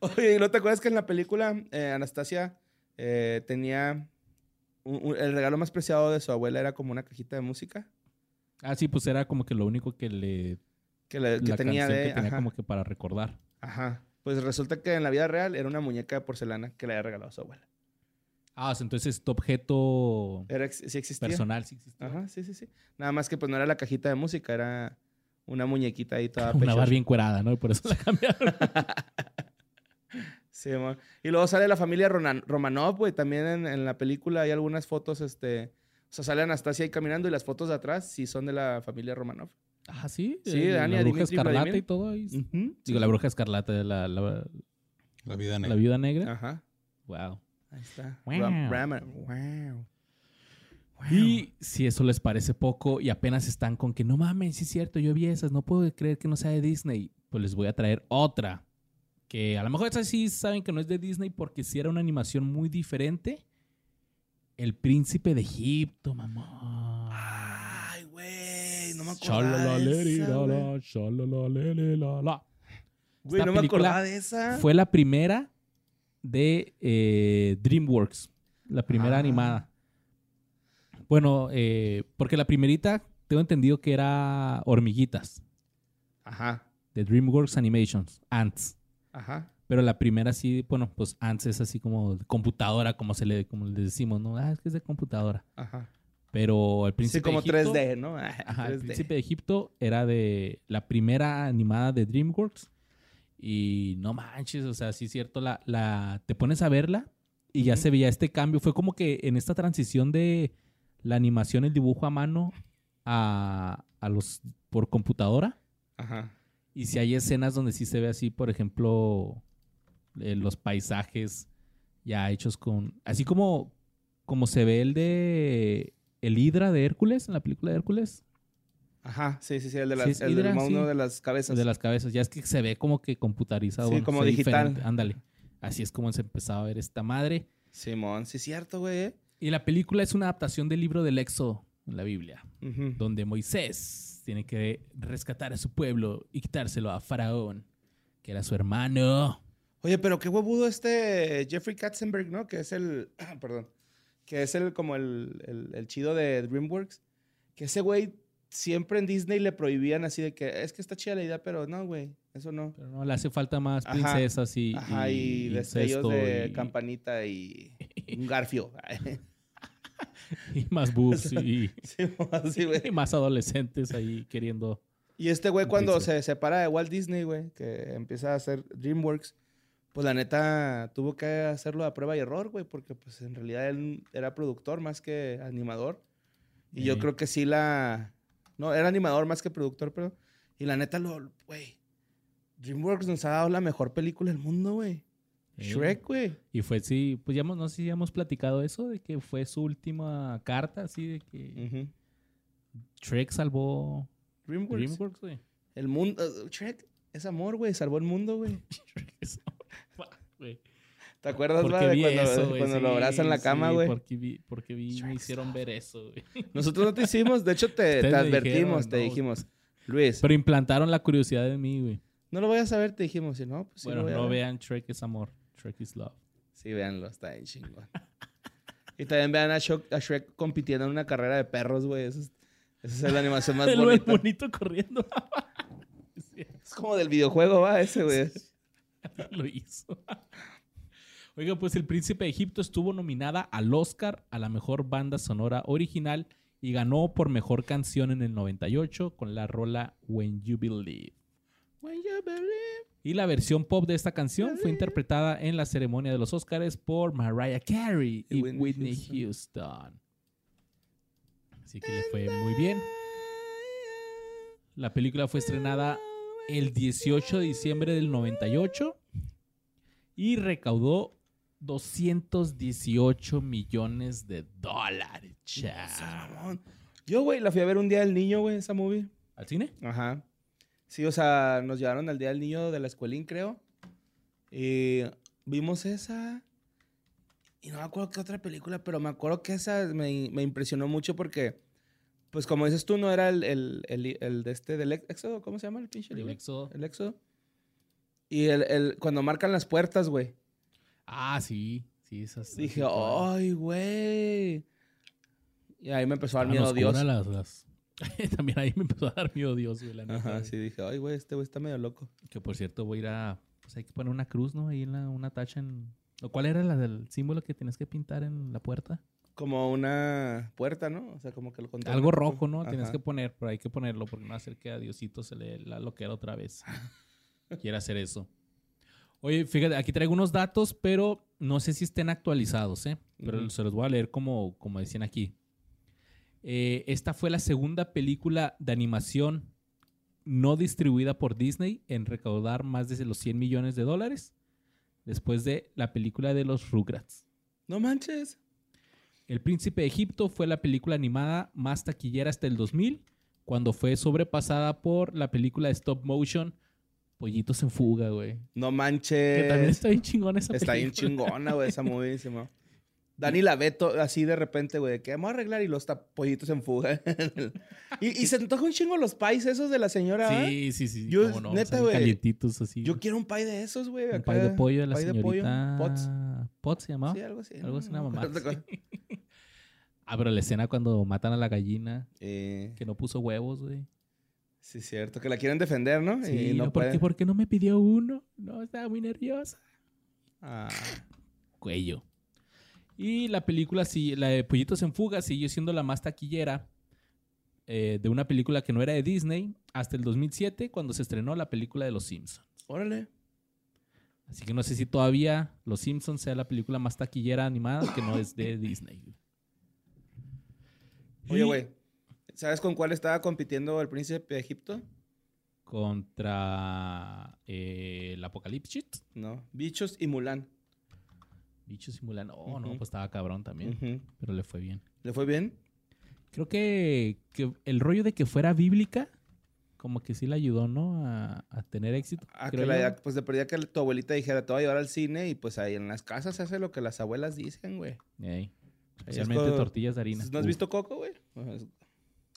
Oye, ¿y ¿no te acuerdas que en la película eh, Anastasia eh, tenía... un- un- el regalo más preciado de su abuela era como una cajita de música Ah, sí, pues era como que lo único que le... que, le- que la tenía de... que tenía ajá, como que para recordar. ajá. Pues resulta que en la vida real era una muñeca de porcelana que le había regalado a su abuela. Ah, entonces este objeto Era, sí existía. personal sí existía. Ajá, sí, sí, sí. Nada más que pues no era la cajita de música, era una muñequita ahí toda Una. Barbie encuerada, ¿no? Y por eso la cambiaron. Sí, mon. Y luego sale la familia Ronan- Romanov, güey. También en, en la película hay algunas fotos, este... O sea, sale Anastasia ahí caminando y las fotos de atrás sí son de la familia Romanov. ah, sí. Sí, eh, Anya, La bruja Dimitri, escarlata Vladimir. y todo. ahí. Digo, la bruja escarlata, la, la, La vida la negra. viuda negra. Ajá. Wow. Ahí está. Wow. Wow. Y si eso les parece poco y apenas están con que no mames, sí es cierto, yo vi esas, no puedo creer que no sea de Disney, pues les voy a traer otra. Que a lo mejor esa sí saben que no es de Disney porque sí era una animación muy diferente. El príncipe de Egipto, mamá. Ay, güey. No me acordaba de esa, güey. Esta no me acordaba de esa. Fue la primera de eh, DreamWorks, la primera Ah. animada. Bueno, eh, porque la primerita tengo entendido que era Hormiguitas, Ajá. de DreamWorks Animations, Ants. Ajá. Pero la primera sí, bueno, pues Ants es así como de computadora, como se le, como le decimos, ¿no? Ah, es que es de computadora. Ajá. Pero el Sí, príncipe como de Egipto, 3D, ¿no? Ajá, el 3D. príncipe de Egipto era de la primera animada de DreamWorks. Y no manches, o sea, sí es cierto, la, la, te pones a verla y ya se veía este cambio. Fue como que en esta transición de la animación, el dibujo a mano a, a los por computadora. Ajá. Y si hay escenas donde sí se ve así, por ejemplo, eh, los paisajes ya hechos con. Así como, como se ve el de. El Hidra de Hércules, en la película de Hércules. Ajá. Sí, sí, sí. El, de Sí, las, es el Hydra, sí. de las cabezas. de las cabezas. Ya es que se ve como que computarizado. Sí, bueno, como digital. diferente. Ándale. Así es como se empezaba a ver esta madre. Simón, sí cierto, güey. ¿eh? Y la película es una adaptación del libro del Éxodo en la Biblia, donde Moisés tiene que rescatar a su pueblo y quitárselo a Faraón, que era su hermano. Oye, pero qué huevudo este Jeffrey Katzenberg, ¿no? Que es el. Perdón. Que es el como el, el, el chido de DreamWorks. Que ese güey siempre en Disney le prohibían así de que es que está chida la idea, pero no, güey. Eso no. Pero no, le hace falta más Ajá. princesas y, Ajá, y, destellos incesto de y- campanita y un garfio. y más boobs y, sí, más adolescentes ahí queriendo. Y este güey cuando se separa de Walt Disney, güey, que empieza a hacer DreamWorks, pues la neta tuvo que hacerlo a prueba y error, güey, porque pues en realidad él era productor más que animador. Y yo creo que sí la... No, era animador más que productor, pero... Y la neta, lo, güey, DreamWorks nos ha dado la mejor película del mundo, güey. Shrek, güey. Y fue, sí, pues ya hemos- no sé si ya hemos platicado eso, de que fue su última carta, así de que. Shrek salvó DreamWorks. DreamWorks, güey. El mundo... uh, Shrek es amor, güey. Salvó el mundo, güey. Shrek es- güey. ¿Te acuerdas, va, de cuando, eso, cuando sí, lo abrazan en la cama, sí, güey? porque vi, porque vi, me hicieron ver eso, güey. Nosotros no te hicimos, de hecho te, advertimos, dijeron, te no. dijimos, Luis, Pero implantaron la curiosidad en mí, güey. no lo vayas a ver, te dijimos, y no, pues sí bueno, voy no vean Shrek es amor, Shrek is love. Sí, véanlo, está bien chingón. y también vean a Shrek, a Shrek compitiendo en una carrera de perros, güey, es- esa es la animación más El bonita. bonito corriendo. Es como del videojuego, va, ese, güey. lo hizo. Oiga, pues El Príncipe de Egipto estuvo nominada al Oscar a la mejor banda sonora original y ganó por mejor canción en el 98 con la rola When You Believe. When you believe. Y la versión pop de esta canción fue interpretada en la ceremonia de los Oscars por Mariah Carey y Y Whitney Whitney Houston. Houston. Así que le fue muy bien. La película fue estrenada el 18 de diciembre del 98 y recaudó 218 millones de dólares. Chao. Yo, güey, la fui a ver un día del niño, güey, esa movie. ¿Al cine? Ajá. Sí, o sea, nos llevaron al Día del Niño de la escuelín, creo. Y vimos esa. Y no me acuerdo qué otra película, pero me acuerdo que esa me, me impresionó mucho porque, pues como dices tú, no era el, el, el- el de este del Éxodo, ¿cómo se llama el pinche El libro? Éxodo. El Éxodo. Y el, el- cuando marcan las puertas, güey. Ah, sí. Sí, esas. Dije, ay, güey. Y ahí me empezó a dar estaban miedo Dios. las- las- También ahí me empezó a dar miedo Dios, güey, la neta, Ajá, güey. sí, dije, ay, güey, este güey está medio loco. Que por cierto voy a ir a... Pues hay que poner una cruz, ¿no? Ahí en la, una tacha en... ¿O ¿Cuál era la del símbolo que tienes que pintar en la puerta? Como una puerta, ¿no? O sea, como que lo contorna Algo rojo, ¿no? Tienes que poner, pero hay que ponerlo porque no hacer que a Diosito se le la loquera otra vez. Quiere hacer eso. Oye, fíjate, aquí traigo unos datos, pero no sé si estén actualizados, ¿eh? Pero se los voy a leer como, como decían aquí. Eh, esta fue la segunda película de animación no distribuida por Disney en recaudar más de los 100 millones de dólares después de la película de los Rugrats. No manches. El Príncipe de Egipto fue la película animada más taquillera hasta el 2000, cuando fue sobrepasada por la película de stop motion Pollitos en Fuga, güey. No Que manches. también está bien chingona esa Está bien película. chingona, güey, esa movísima. Dani la ve así de repente, güey, que vamos a arreglar y los pollitos en fuga. y, y se antoja un chingo los pies esos de la señora. ¿ah? Sí, sí, sí. Yo, no, neta, güey, Calientitos así. Yo quiero un pie de esos, güey. Un pie de pollo de la pie de pollo, señorita... Potts. Potts se llamaba. Sí, algo así. Algo así, una mamá. Ah, pero la escena cuando matan a la gallina, Eh, que no puso huevos, güey. sí, cierto. Que la quieren defender, ¿no? Sí, y no, no, ¿por, qué. ¿por qué no me pidió uno? No, estaba muy nerviosa. Ah, cuello. Y la película, sí, la de Pollitos en Fuga, siguió siendo la más taquillera eh, de una película que no era de Disney hasta el 2007, cuando se estrenó la película de Los Simpsons. órale. Así que no sé si todavía Los Simpsons sea la película más taquillera animada que no es de Disney. Oye, güey. ¿Sabes con cuál estaba compitiendo el príncipe de Egipto? Contra eh, el Apocalipsis. No. Bichos y Mulan. Bichos simulan. Oh, no, pues estaba cabrón también. Pero le fue bien. ¿Le fue bien? Creo que, que el rollo de que fuera bíblica, como que sí le ayudó, ¿no? A, a tener éxito. Creo que la, pues de perdida que tu abuelita dijera, te voy a llevar al cine y pues ahí en las casas se hace lo que las abuelas dicen, güey. Ey. Ahí es Especialmente tortillas de harina. ¿No has Uf. visto Coco, güey? Pues,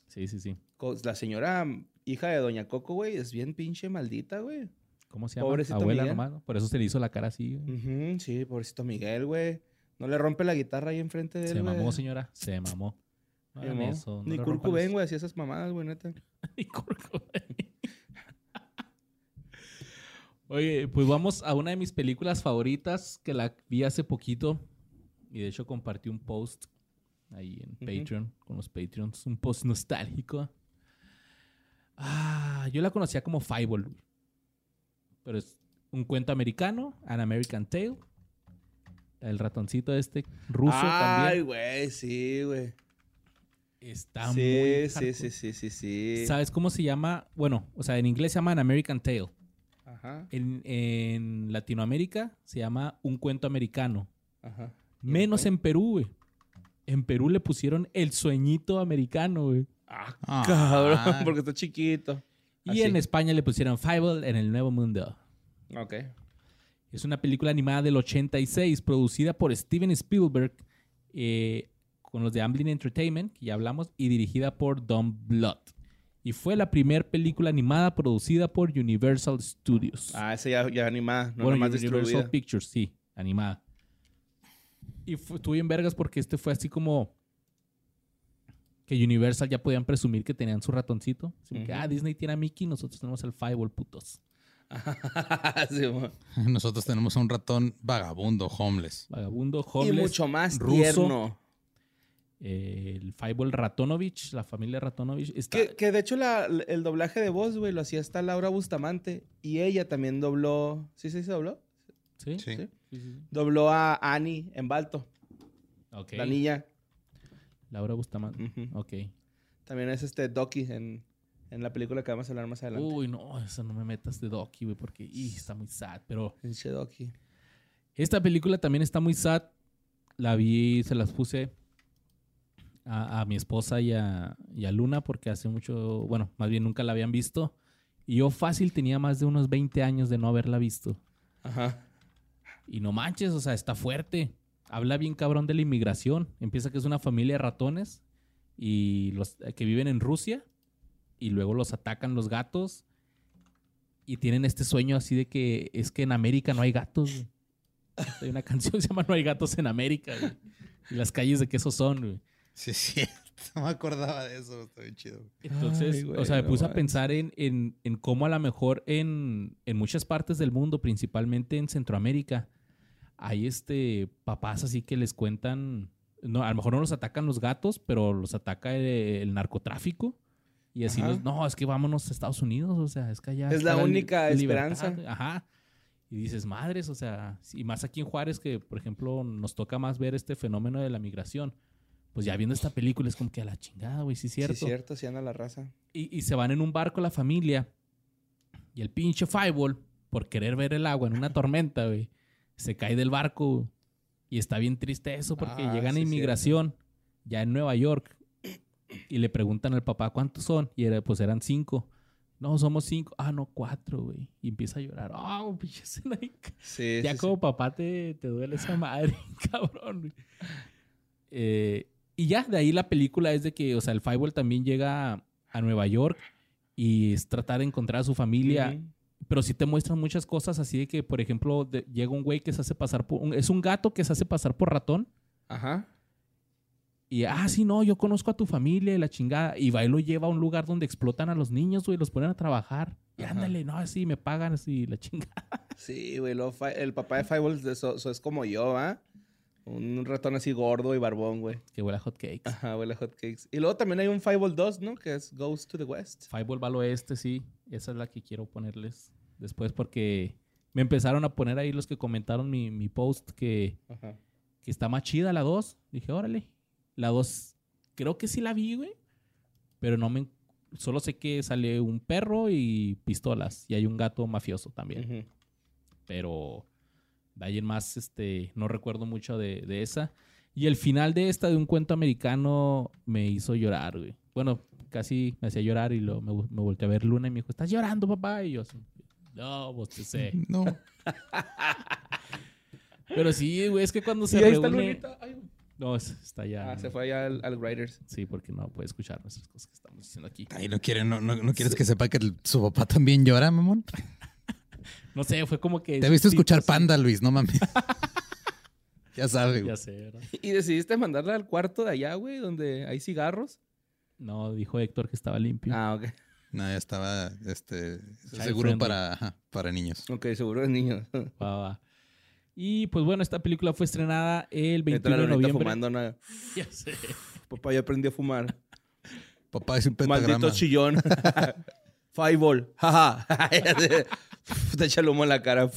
Sí, sí, sí. La señora hija de Doña Coco, güey, es bien pinche maldita, güey. ¿Cómo se llama? Pobrecito Abuela Miguel. nomás, ¿no? Por eso se le hizo la cara así. güey. Ujú, sí, pobrecito Miguel, güey. No le rompe la guitarra ahí enfrente de él, Se güey. mamó, señora. Se mamó. No Ni hagan eso. no Ni le Kurt rompan Cobain, los- güey, hacía esas mamadas, güey, neta. Ni Kurt Cobain. Oye, pues vamos a una de mis películas favoritas que la vi hace poquito. Y de hecho compartí un post ahí en Ujú. Patreon, con los Patreons. Un post nostálgico. Ah, yo la conocía como Fireball. güey. Pero es un cuento americano, An American Tale. El ratoncito este, ruso Ay, también. güey, sí, güey. Está Sí, muy sí, sí, sí, sí, sí. ¿Sabes cómo se llama? Bueno, o sea, en inglés se llama An American Tale. Ajá, En, en Latinoamérica se llama Un Cuento Americano. ajá. ¿Y Menos en Perú, güey. En Perú le pusieron El Sueñito Americano, güey. Ah, Ah. cabrón, porque está chiquito. Y Así. en España le pusieron Fable en el Nuevo Mundo. Ok. Es una película animada del 86 producida por Steven Spielberg eh, con los de Amblin Entertainment, que ya hablamos, y dirigida por Don Blood. Y fue la primera película animada producida por Universal Studios. Ah, ese ya, ya animada, no bueno, nomás Universal distribuida. Pictures, sí, animada. Y fue, estuvo bien vergas porque este fue así como que Universal ya podían presumir que tenían su ratoncito. Así que, ah, Disney tiene a Mickey, nosotros tenemos al Fireball, putos. Sí. Nosotros tenemos a un ratón vagabundo, homeless. Vagabundo, y homeless, mucho más ruso. tierno. eh, el Fireball Ratonovich, la familia Ratonovich. Está, Que, que de hecho la- el doblaje de voz, güey, lo hacía hasta Laura Bustamante. Y ella también dobló. ¿Sí sí, se dobló? ¿Sí? Sí. Sí, sí, sí. Dobló a Annie en Balto, la niña. Laura Bustamante. Ujú. Ok. También es este Doki en, en la película que vamos a hablar más adelante. Uy, no, eso no me metas de Doki, güey, porque ih, está muy sad. Pero Pinche Doki. Esta película también está muy sad. La vi, se las puse a, a mi esposa y a, y a Luna porque hace mucho, bueno, más bien nunca la habían visto. Y yo fácil tenía más de unos 20 años de no haberla visto. Ajá. Y no manches, o sea, está fuerte. Habla bien cabrón de la inmigración. Empieza que es una familia de ratones y los que viven en Rusia y luego los atacan los gatos y tienen este sueño así de que es que en América no hay gatos. güey. Hay una canción que se llama No hay gatos en América, güey. Y las calles de queso son, güey. Sí, sí. No me acordaba de eso. Está bien chido. Entonces, Ay, güey, o sea, me no puse a pensar en, en, en cómo a lo mejor en, en muchas partes del mundo, principalmente en Centroamérica, hay este papás así que les cuentan, no, a lo mejor no los atacan los gatos, pero los ataca el, el narcotráfico. Y así, los- no, es que vámonos a Estados Unidos, o sea, es que allá Es la li- única libertad". esperanza. Ajá. Y dices, madres, o sea, y más aquí en Juárez que, por ejemplo, nos toca más ver este fenómeno de la migración. Pues ya viendo esta película es como que a la chingada, güey, sí es cierto. Sí, cierto, sí anda la raza. Y, y se van en un barco la familia. Y el pinche Fireball, por querer ver el agua en una tormenta, güey, se cae del barco. Y está bien triste eso porque Ah, llegan a inmigración ya en Nueva York y le preguntan al papá cuántos son. Y era, pues eran cinco. No, somos cinco. Ah, no, cuatro, güey. Y empieza a llorar. Ah. Sí, Ya sí, como papá te, te duele esa madre, cabrón. güey. Eh, y ya, de ahí la película es de que, o sea, el Fireball también llega a, Nueva York y es tratar de encontrar a su familia. Pero sí te muestran muchas cosas así de que, por ejemplo, de- llega un güey que se hace pasar por... un- es un gato que se hace pasar por ratón. Ajá. Y, ah, sí, no, yo conozco a tu familia y la chingada. Y va y lo lleva a un lugar donde explotan a los niños, güey, los ponen a trabajar. Y Ajá. ándale, no, así me pagan así la chingada. Sí, güey. El papá de Fireballs de eso, eso es como yo, ¿ah? Un ratón así gordo y barbón, güey. Que huele a hot cakes. Ajá, huele a hotcakes. Y luego también hay un Fireball 2, ¿no? Que es Goes to the West. Fireball va al oeste, sí. Esa es la que quiero ponerles después porque me empezaron a poner ahí los que comentaron mi, mi post que, Ajá. que está más chida la 2. Dije, órale. La 2, creo que sí la vi, güey. Pero no me... Solo sé que sale un perro y pistolas. Y hay un gato mafioso también. Pero de ahí en más, este, no recuerdo mucho de, de esa. Y el final de esta, de un cuento americano, me hizo llorar, güey. Bueno, casi me hacía llorar y lo, me, me volteé a ver Luna y me dijo, ¿estás llorando, papá? Y yo no, vos te sé. No. Pero sí, güey, es que cuando Y se ahí está reúne... Lunita. Ay. No, es- está ya. Ah, se fue allá al, al Writers. Sí, porque no puede escuchar nuestras cosas que estamos diciendo aquí. Ay, no quiere, no, no, no quieres que sepa que el- su papá también llora, mamón. No sé, fue como que... Te sí, escuchar pues, Panda, Luis, no mames. ya sabe, güey. Ya sé, ¿verdad? Y decidiste mandarla al cuarto de allá, güey, donde hay cigarros. No, dijo Héctor que estaba limpio. Ah, ok. No, ya estaba este, Child seguro friendly. para, para niños. Ok, seguro es niño. Va, va. Y pues bueno, esta película fue estrenada el Neta, 21 la de noviembre. fumando una... Ya sé. Papá, yo aprendí a fumar. Papá es un pentagrama. Maldito chillón. Fireball. Jaja. Te echa el humo en la cara.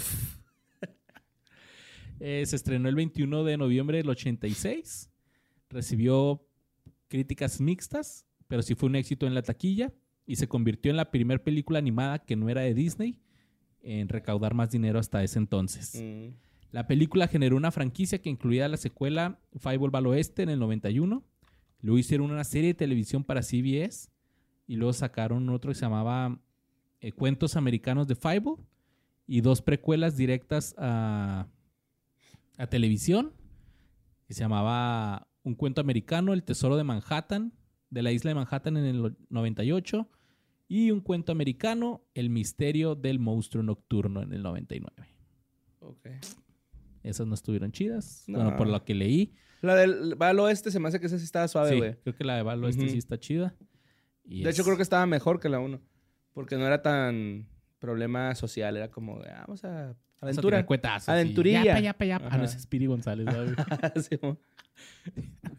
Eh, se estrenó el 21 de noviembre del 86. Recibió críticas mixtas, pero sí fue un éxito en la taquilla y se convirtió en la primera película animada que no era de Disney en recaudar más dinero hasta ese entonces. Mm. La película generó una franquicia que incluía la secuela Fireball al Oeste en el 91. Luego hicieron una serie de televisión para CBS y luego sacaron otro que se llamaba eh, Cuentos Americanos de Fireball y dos precuelas directas a, a televisión que se llamaba Un cuento americano, El tesoro de Manhattan, de la isla de Manhattan en el 98 y un cuento americano, El misterio del monstruo nocturno en el 99. Ok. Esas no estuvieron chidas. No. Bueno, por lo que leí. La del va al oeste se me hace que esa sí estaba suave, sí, güey. creo que la de Valo este Ujú. sí está chida. Y De hecho, creo que estaba mejor que la 1. Porque no era tan problema social. Era como de, ah, vamos a Vamos a aventura. sí. Aventurilla. Ya, pa' allá, pa' allá. Ah, no, es. Speedy González. Sí. Hubiera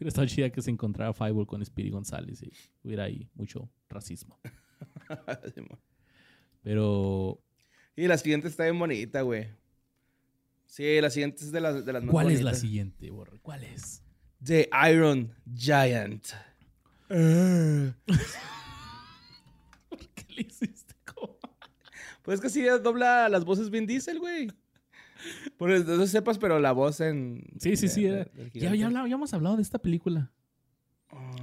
estado chida que se encontrara Fireball con Speedy González y hubiera ahí mucho racismo. Sí. Pero, y la siguiente está bien bonita, güey. Sí, la siguiente es de las, de las más ¿cuál es la bonitas. siguiente, Borre? ¿Cuál es? The Iron Giant. ¿Qué le hiciste? ¿Cómo? Pues es que sí dobla las voces Vin Diesel, güey. Por eso no sepas, pero la voz en... Sí, sí, sí. de- era- de- del Ya, ya, ya hemos hablado de esta película.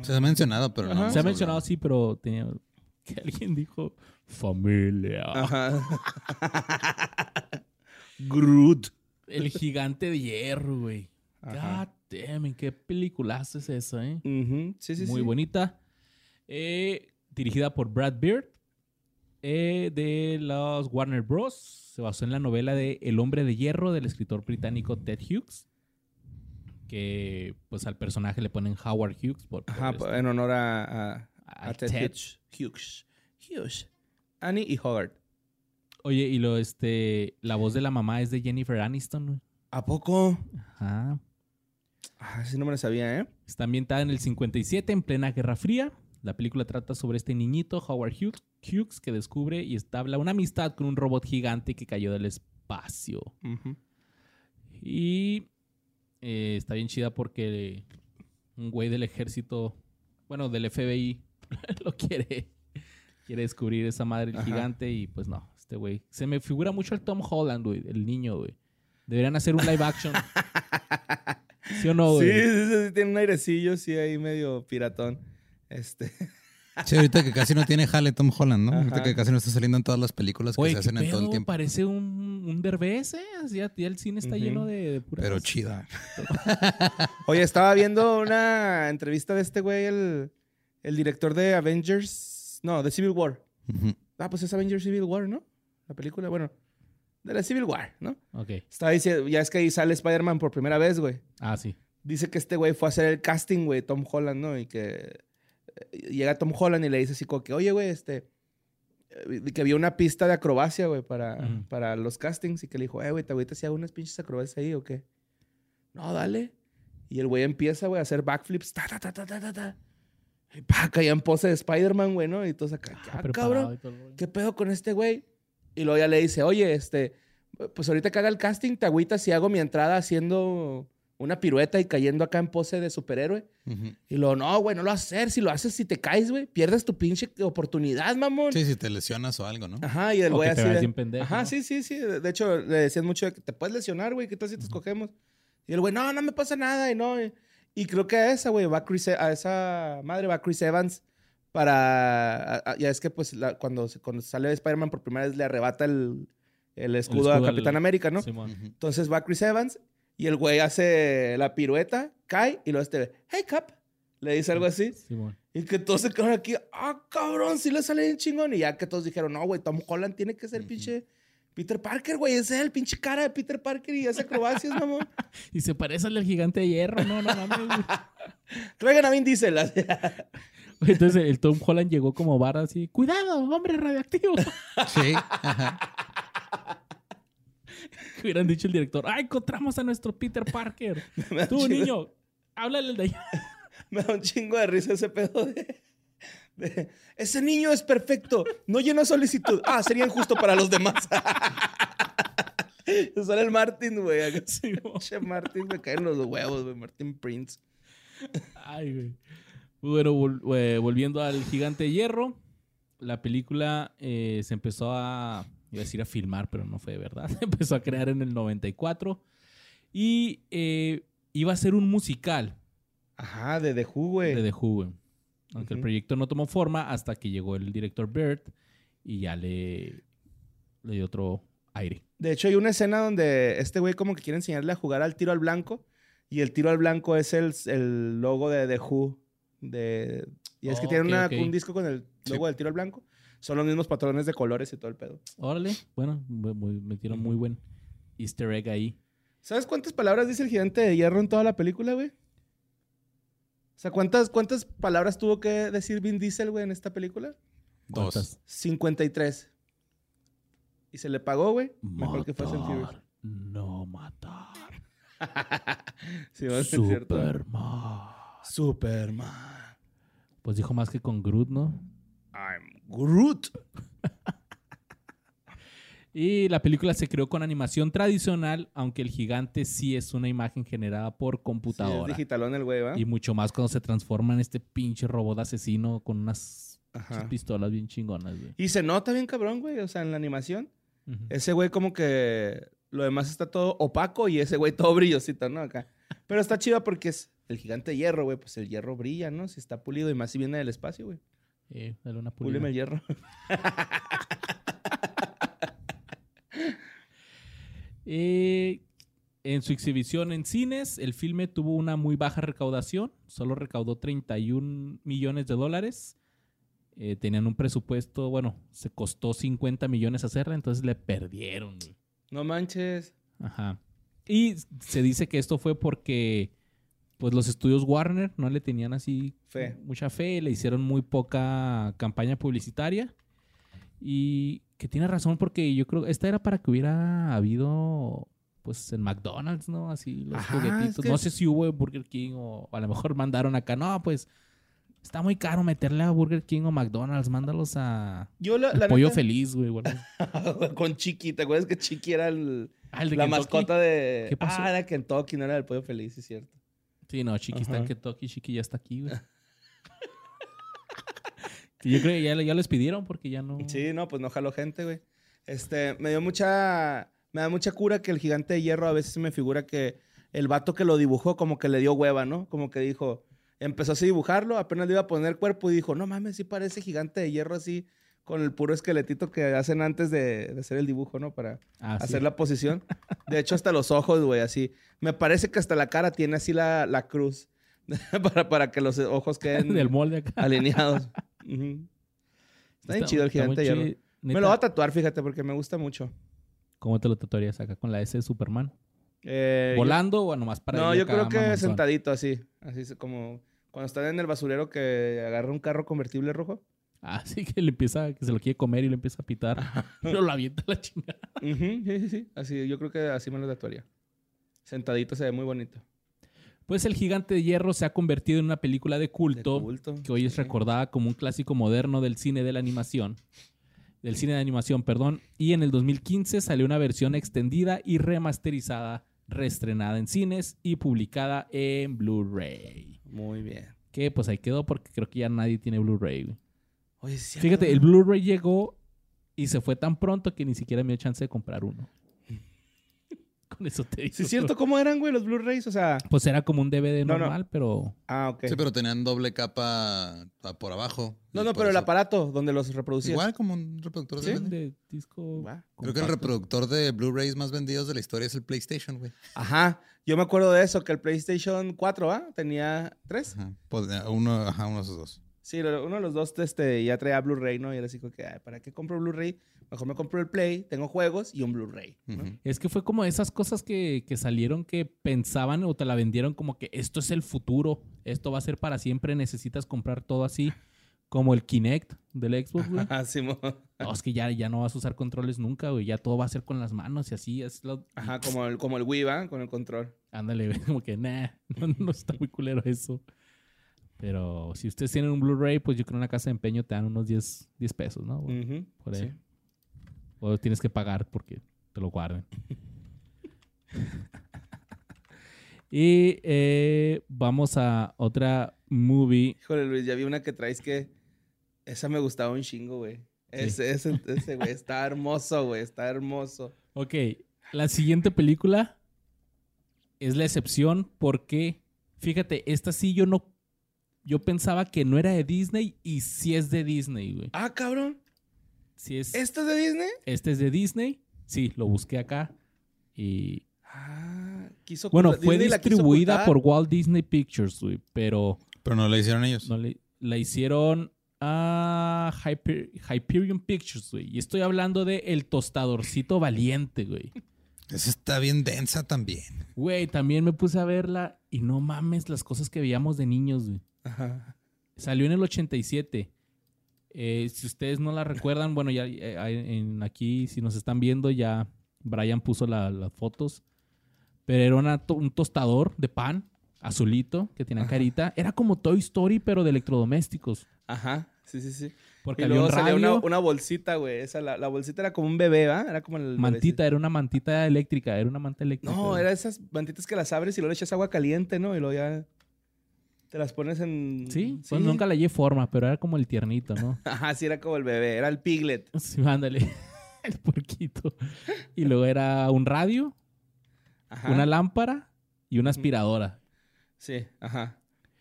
Se ha mencionado, pero no. Se ha hablado. mencionado, sí, pero tenía... Que alguien dijo familia. Ajá. Groot. El gigante de hierro, güey. God damn, ¿en qué peliculaza es esa, eh? Ujú, Sí, sí, Muy sí. bonita. Eh, dirigida por Brad Beard. Eh, de los Warner Bros. Se basó en la novela de El hombre de hierro del escritor británico Ted Hughes. Que pues al personaje le ponen Howard Hughes. Por, por Ajá, este- en honor a, a, a a Ted, Ted. Hughes. Hughes. Hughes. Annie y Hogarth. Oye, y lo, este, la voz de la mamá es de Jennifer Aniston. ¿A poco? Ajá. Ah, sí no me lo sabía, ¿eh? Está ambientada en el 57, en plena Guerra Fría. La película trata sobre este niñito, Howard Hughes, Hughes, que descubre y establa una amistad con un robot gigante que cayó del espacio. Y eh, está bien chida porque un güey del ejército, bueno, del FBI, lo quiere, quiere descubrir esa madre el gigante y pues no, este güey. Se me figura mucho el Tom Holland, güey, el niño, güey. Deberían hacer un live action. ¿Sí o no, sí, güey? sí, sí, sí, tiene un airecillo, sí, ahí medio piratón. Este. Sí, ahorita que casi no tiene jale Tom Holland, ¿no? Ahorita que casi no está saliendo en todas las películas que Oye, se ¿qué hacen en todo el tiempo. Parece un, un derbez, ¿eh? Así Ya, ya el cine está lleno de, de puras... Pero chida. Oye, estaba viendo una entrevista de este güey, el, el director de Avengers. No, de Civil War. Ah, pues es Avengers Civil War, ¿no? La película, bueno, de la Civil War, ¿no? Ok. Estaba diciendo, ya es que ahí sale Spider-Man por primera vez, güey. Ah, sí. Dice que este güey fue a hacer el casting, güey, Tom Holland, ¿no? Y que llega Tom Holland y le dice así como que, oye, güey, este, eh, que había una pista de acrobacia, güey, para, para los castings y que le dijo, eh, güey, te ahorita si hago unas pinches acrobacias ahí o qué. No, dale. Y el güey empieza, güey, a hacer backflips, ta, ta, ta, ta, ta, ta, ta. Y pa, caía en pose de Spider-Man, güey, ¿no? Y todos acá, Ah, ah, cabrón. ¿qué pedo con este güey? Y luego ya le dice, oye, este, pues ahorita que haga el casting, te agüitas si hago mi entrada haciendo una pirueta y cayendo acá en pose de superhéroe. Ujú. Y luego, no, güey, no lo vas a hacer. Si lo haces, si te caes, güey, pierdes tu pinche oportunidad, mamón. Sí, si te lesionas o algo, ¿no? Ajá, y el güey así. de- bien pendejo, Ajá, ¿no? sí, sí, sí. De hecho, le decían mucho de que te puedes lesionar, güey, ¿qué tal si te escogemos? Y el güey, no, no me pasa nada, y no. Y, y creo que a esa, güey, va Chris, E- a esa madre va Chris Evans para. a- a- ya es que, pues, la- cuando, cuando sale Spider-Man por primera vez le arrebata el, el escudo, escudo a Capitán América, ¿no? Simón. Entonces va Chris Evans y el güey hace la pirueta, cae y luego este, hey, Cap, le dice algo así. Simón. Y que todos se quedaron aquí, ah, cabrón, sí le sale bien chingón. Y ya que todos dijeron, no, güey, Tom Holland tiene que ser Ujú. pinche Peter Parker, güey. Ese es el pinche cara de Peter Parker y hace acrobacias, mamón. Y se parece al del gigante de hierro, no, no mames. Traigan a Vin Diesel. Entonces el Tom Holland llegó como vara así, cuidado, hombre radioactivo. Sí. ajá. Que hubieran dicho el director, ah, encontramos a nuestro Peter Parker. Tú, chingo- niño, háblale al de allá. Me da un chingo de risa ese pedo de... de, Ese niño es perfecto. No llenó solicitud. Ah, sería injusto para los demás. Sale el Martin, güey. Pinche Martin me caen los huevos, güey. Martin Prince. Ay, güey. Bueno, vol- eh, volviendo al gigante de hierro, la película eh, se empezó a, iba a decir a filmar, pero no fue de verdad. Se empezó a crear en el 94 y eh, iba a ser un musical Ajá, de The Who, güey. de The Who, güey. Aunque el proyecto no tomó forma hasta que llegó el director Bert y ya le, le dio otro aire. De hecho, hay una escena donde este güey como que quiere enseñarle a jugar al tiro al blanco. Y el tiro al blanco es el, el logo de The Who. De, y es que tiene una- un disco con el Sí. logo del tiro al blanco. Son los mismos patrones de colores y todo el pedo. Órale, bueno, muy- muy- metieron muy buen easter egg ahí. ¿Sabes cuántas palabras dice el gigante de hierro en toda la película, güey? O sea, ¿cuántas, ¿cuántas palabras tuvo que decir Vin Diesel, güey, en esta película? Dos. ¿Cuántas? 53. Y se le pagó, güey. Mejor que and Furious. Matar, No matar. Sí, va a ser cierto. Superman. Superman. Pues dijo más que con Groot, ¿no? I'm Groot. Y la película se creó con animación tradicional, aunque el gigante sí es una imagen generada por Sí, es computadora. digitalón el güey, y mucho más cuando se transforma en este pinche robot asesino con unas Ajá. pistolas bien chingonas, güey. Y se nota bien cabrón, güey. O sea, en la animación. Ese güey como que lo demás está todo opaco y ese güey todo brillosito, ¿no? Acá. Pero está chido porque es el gigante de hierro, güey. Pues el hierro brilla, ¿no? Si está pulido y más si viene del espacio, güey. Dale una pulida. Púleme el hierro. Eh, en su exhibición en cines, el filme tuvo una muy baja recaudación, solo recaudó 31 millones de dólares Eh, tenían un presupuesto, bueno, se costó 50 millones hacerla, entonces le perdieron. No manches. Ajá. Y se dice que esto fue porque pues los estudios Warner no le tenían así Fe. mucha fe, le hicieron muy poca campaña publicitaria. Y que tiene razón porque yo creo esta era para que hubiera habido pues en McDonald's, ¿no? Así los Ajá, juguetitos. es que- No sé si hubo en Burger King o, o a lo mejor mandaron acá. No, pues está muy caro meterle a Burger King o McDonald's. Mándalos a Yo la, el la Pollo neta- Feliz, güey. con Chiqui. ¿Te acuerdas que Chiqui era el- Ah, el de la Kentucky. mascota de... ¿Qué pasó? Ah, era Kentucky, no era el Pollo Feliz, es cierto. Sí, no, Chiqui está en. Kentucky, Chiqui ya está aquí, güey. Yo creo que ya, ya les pidieron porque ya no. Sí, no, pues no jaló gente, güey. Este, me dio mucha... Me da mucha cura que el gigante de hierro a veces me figura que el vato que lo dibujó como que le dio hueva, ¿no? Como que dijo... Empezó así a dibujarlo, apenas le iba a poner cuerpo y dijo, no mames, sí parece gigante de hierro así, con el puro esqueletito que hacen antes de, de hacer el dibujo, ¿no? Para Ah, sí. hacer la posición. De hecho, hasta los ojos, güey, así. Me parece que hasta la cara tiene así la, la cruz para, para que los ojos queden Del molde acá. alineados. Está bien chido el gigante hierro. Me lo voy a tatuar, fíjate, porque me gusta mucho. ¿Cómo te lo tatuarías acá con la S de Superman? Eh, ¿Volando o nomás para no, yo creo que mamonzón? sentadito así. Así como cuando están en el basurero que agarra un carro convertible rojo. Ah, sí, que le empieza, que se lo quiere comer y le empieza a pitar. Pero lo avienta la chingada. Sí, sí, sí. Así, yo creo que así me lo tatuaría. Sentadito se ve muy bonito. Pues el gigante de hierro se ha convertido en una película de De culto, culto, que hoy es recordada como un clásico moderno del cine de la animación. Del cine de animación, perdón. Y en el 2015 salió una versión extendida y remasterizada, reestrenada en cines y publicada en Blu-ray. Muy bien. Que pues ahí quedó porque creo que ya nadie tiene Blu-ray. Güey. Oye, sí, Fíjate, el Blu-ray llegó y se fue tan pronto que ni siquiera me dio chance de comprar uno. Con eso te digo. Sí, es cierto. ¿Cómo eran, güey, los Blu-rays? O sea... Pues era como un DVD No, no. normal, pero Ah, ok. Sí, pero tenían doble capa ah, por abajo. No, no, pero el aparato donde los reproducías. Igual como un reproductor de de disco. Creo que el reproductor de Blu-rays más vendidos de la historia es el PlayStation, güey. Ajá. Yo me acuerdo de eso, que el PlayStation 4, ¿ah? Tenía tres. Ajá. Pues, eh, uno, ajá, uno de esos dos. Sí, uno de los dos este, ya traía Blu-ray, ¿no? Y era así como que, ay, ¿para qué compro Blu-ray? Mejor me compro el Play, tengo juegos y un Blu-ray. Es que fue como esas cosas que, que salieron que pensaban o te la vendieron como que esto es el futuro, esto va a ser para siempre, necesitas comprar todo así, como el Kinect del Xbox, güey. Ajá, Simón. No, es que ya, ya no vas a usar controles nunca, güey, ya todo va a ser con las manos y así, es lo... Ajá, como el, como el Wii, ¿va? Con el control. Ándale, güey, como que, nah, no, no está muy culero eso. Pero si ustedes tienen un Blu-ray, pues yo creo que en una casa de empeño te dan unos 10, 10 pesos, ¿no? Por ahí. sí. O tienes que pagar porque te lo guarden. y eh, vamos a otra movie. Híjole, Luis, ya vi una que traes que... Esa me gustaba un chingo, güey. Ese, ese, ese, güey, está hermoso, güey, está hermoso. Ok, la siguiente película es la excepción porque, fíjate, esta sí yo no... Yo pensaba que no era de Disney y sí es de Disney, güey. Ah, cabrón. Sí es... ¿Esto es de Disney? Este es de Disney. Sí, lo busqué acá. Y Ah, quiso... bueno, fue Disney la distribuida por Walt Disney Pictures, güey, pero Pero no lo hicieron ellos. no le- la hicieron a Hyper- Hyperion Pictures, güey. Y estoy hablando de El Tostadorcito Valiente, güey. Esa está bien densa también. Güey, también me puse a verla y no mames las cosas que veíamos de niños, güey. Ajá. Salió en el 87. Eh, si ustedes no la recuerdan, bueno, ya eh, en aquí, si nos están viendo, ya Brian puso la- las fotos. Pero era una un tostador de pan, azulito, que tenía Ajá. carita. Era como Toy Story, pero de electrodomésticos. Ajá, sí, sí, sí. Porque y había luego un salía radio, una, una bolsita, güey. Esa, la, la bolsita era como un bebé, ¿va? Era como el mantita, era una mantita eléctrica, era una manta eléctrica. No, güey. era esas mantitas que las abres y luego le echas agua caliente, ¿no? Y luego ya te las pones en... Sí, pues nunca le llevé forma, pero era como el tiernito, ¿no? Ajá, sí, era como el bebé. Era el piglet. Sí, ándale. el puerquito. Y luego era un radio, Ajá. una lámpara y una aspiradora. Sí, ajá.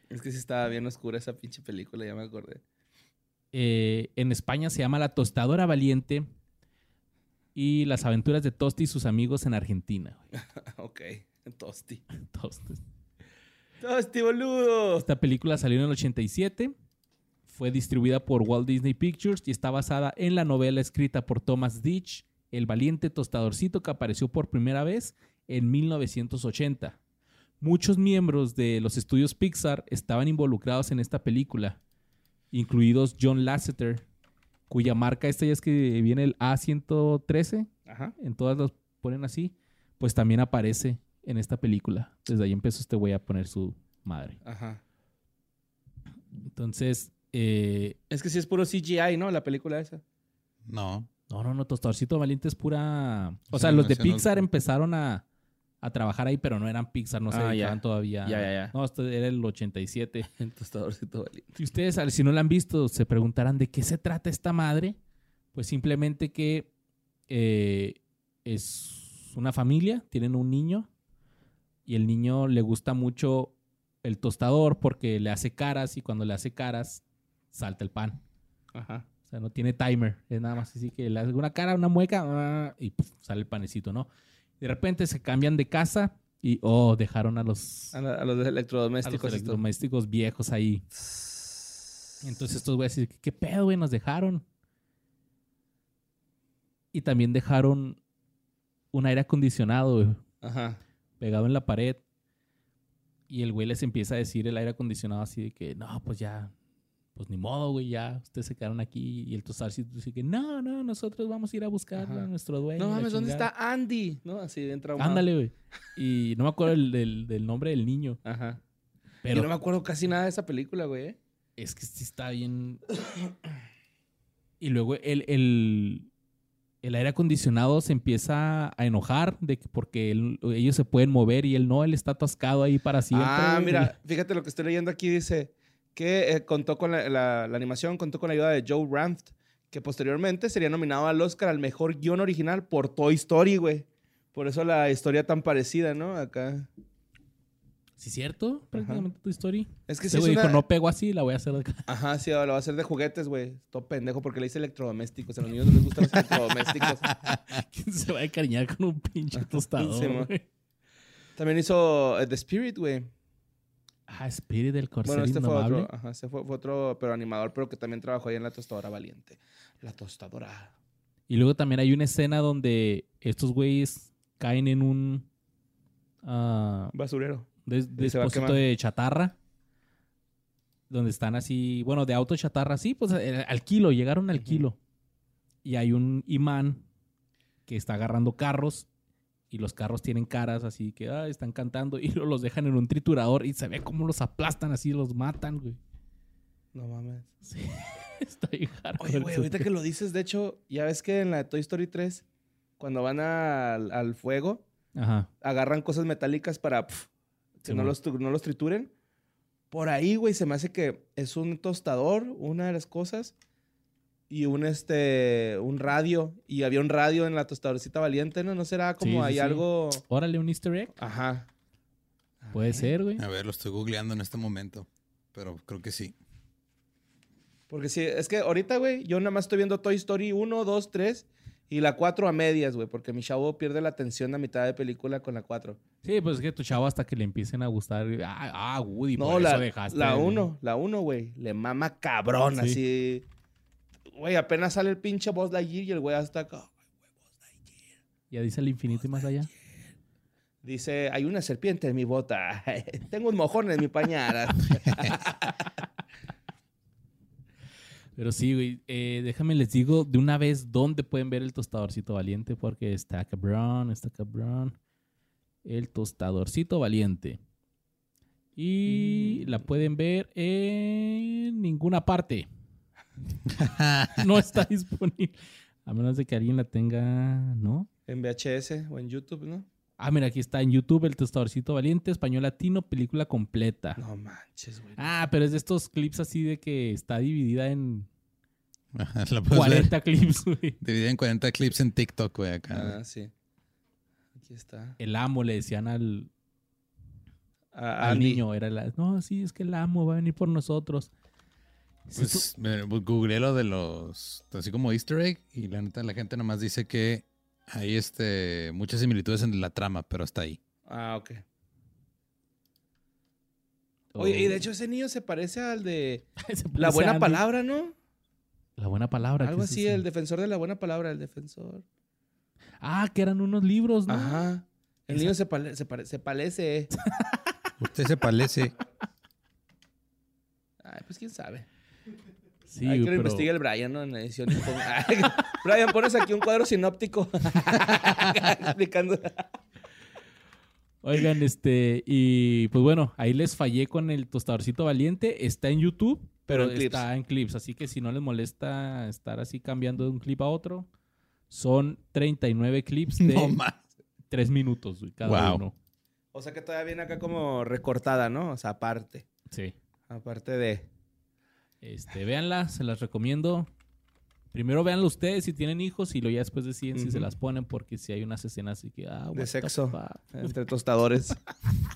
Es que sí estaba bien oscura esa pinche película, ya me acordé. Eh, en España se llama La Tostadora Valiente y Las aventuras de Tosti y sus amigos en Argentina. ok, Tosti. Tosti. Tosti, boludo. Esta película salió en el 87. Fue distribuida por Walt Disney Pictures y está basada en la novela escrita por Thomas Ditch, El valiente tostadorcito que apareció por primera vez en 1980. Muchos miembros de los estudios Pixar estaban involucrados en esta película, incluidos John Lasseter, cuya marca esta ya es que viene el A113, Ajá. en todas las ponen así, pues también aparece en esta película. Desde ahí empezó este güey a poner su madre. Ajá. Entonces, eh, Es que sí es puro CGI, ¿no? La película esa. No. no, no, no, Tostadorcito Valiente es pura... O sea, los de no- Pixar empezaron a, a trabajar ahí, pero no eran Pixar, no se Ah, ya. dedicaban todavía. Ya, ya, ya. No, este era el 87. El tostadorcito valiente. Si ustedes, al- si no la han visto, se preguntarán de qué se trata esta madre. Pues simplemente que eh, es una familia, tienen un niño y el niño le gusta mucho el tostador porque le hace caras y cuando le hace caras salta el pan. Ajá. O sea, no tiene timer. Es nada más así que le hace una cara, una mueca ah, y puf, sale el panecito, ¿no? De repente se cambian de casa y, oh, dejaron a los, A, la- a los a los electrodomésticos. electrodomésticos viejos ahí. Entonces estos güeyes dicen, ¿qué pedo, güey? Nos dejaron. Y también dejaron un aire acondicionado, güey, Ajá. Pegado en la pared. Y el güey les empieza a decir el aire acondicionado así de que, no, pues ya, pues ni modo, güey, ya, ustedes se quedaron aquí. Y el tostarcito dice que, no, no, nosotros vamos a ir a buscar Ajá. a nuestro dueño. No mames, ¿dónde chingada". está Andy? ¿No? Así bien traumado. Ándale, güey. Y no me acuerdo el- del, del nombre del niño. Ajá. Pero Yo no me acuerdo casi nada de esa película, güey. ¿eh? Es que sí está bien. Y luego el, el, el aire acondicionado se empieza a enojar de que porque él- ellos se pueden mover y él no, él está atascado ahí para siempre. Ah, mira, fíjate lo que estoy leyendo aquí. Dice que eh, contó con la, la- la animación, contó con la ayuda de Joe Ranft, que posteriormente sería nominado al Oscar al mejor guion original por Toy Story, güey. Por eso la historia tan parecida, ¿no? Acá. ¿Sí es cierto? Prácticamente tu historia. Es que Ese sí güey una... dijo, no pego así, la voy a hacer de acá. Ajá, sí, lo va a hacer de juguetes, güey. Todo pendejo porque le dice electrodomésticos. A los niños no les gustan los electrodomésticos. ¿Quién se va a encariñar con un pinche Sí, tostador? güey? También hizo eh, The Spirit, güey. ah, Spirit del corcel Bueno, este fue otro, ajá, este fue, fue otro, pero animador, pero que también trabajó ahí en la tostadora valiente. La tostadora. Y luego también hay una escena donde estos güeyes caen en un... ah, Basurero. A depósito de chatarra. Donde están así, bueno, de auto chatarra, sí, pues eh, al kilo, llegaron al kilo. Y hay un imán que está agarrando carros y los carros tienen caras así que ah, están cantando y los dejan en un triturador y se ve cómo los aplastan así, los matan, güey. No mames. Sí, hardcore Oye, güey, ahorita que lo dices, de hecho, ya ves que en la de Toy Story 3, cuando van al, al fuego, Ajá. agarran cosas metálicas para pf, que Sí, no, los, no los trituren. Por ahí, güey, se me hace que es un tostador, una de las cosas, y un, este, un radio. Y había un radio en la tostadorcita valiente, ¿no? ¿No será como Sí, hay sí. algo...? Órale, un easter egg. Ajá. Puede ser, güey. A ver, lo estoy googleando en este momento. Pero creo que sí. Porque sí, es que ahorita, güey, yo nada más estoy viendo Toy Story 1, 2, 3 y la 4 a medias, güey, porque mi chavo pierde la atención a mitad de película con la 4. Sí, pues es que tu chavo hasta que le empiecen a gustar. Ah, ah Woody, No, por la, eso dejaste. la de- 1, la 1, güey, le mama cabrón, Sí. así. Güey, apenas sale el pinche Buzz Lightyear y el güey hasta acá. Ya dice el infinito y más allá. Dice, hay una serpiente en mi bota. Tengo un mojón en mi pañal. Pero sí, güey. eh, déjame les digo de una vez dónde pueden ver el tostadorcito valiente, porque está cabrón, está cabrón. El tostadorcito valiente. Y la pueden ver en ninguna parte. no está disponible. A menos de que alguien la tenga, ¿no? en VHS o en YouTube, ¿no? Ah, mira, aquí está en YouTube el tostadorcito valiente, español latino, película completa. No manches, güey. Ah, pero es de estos clips así de que está dividida en Ajá, La puedes ver 40 clips, güey. dividida en 40 clips en TikTok, güey, acá. Ah, sí. Aquí está. El amo le decían al, A- al niño, era la, no, sí, es que el amo va a venir por nosotros. Sí, Pues me- pues, googleé lo de los, así como easter egg, y la neta la gente nomás dice que hay este, muchas similitudes en la trama, pero hasta ahí. Ah, ok. Oye, y de hecho ese niño se parece al de La Buena. Palabra, ¿no? La buena palabra. Algo ¿qué es así, el defensor de la buena palabra, el defensor. Ah, que eran unos libros, ¿no? Ajá. El niño se, pale- se, pare- se parece. Usted se parece. Ay, pues quién sabe. Sí, Hay que lo pero... investigue el Brian, ¿no? En la edición. Brian, pones aquí un cuadro sinóptico. Explicando. Oigan, este, y pues bueno, ahí les fallé con el tostadorcito valiente. Está en YouTube, Pero pero en clips. está en clips. Así que si no les molesta estar así cambiando de un clip a otro, son 39 clips de No más. 3 minutos, cada Wow. uno. O sea que todavía viene acá como recortada, ¿no? O sea, aparte. Sí. Aparte de. Este, véanla, se las recomiendo. Primero véanlo ustedes si tienen hijos y luego ya después deciden si se las ponen porque si hay unas escenas así que... Ah, the sexo. Entre tostadores.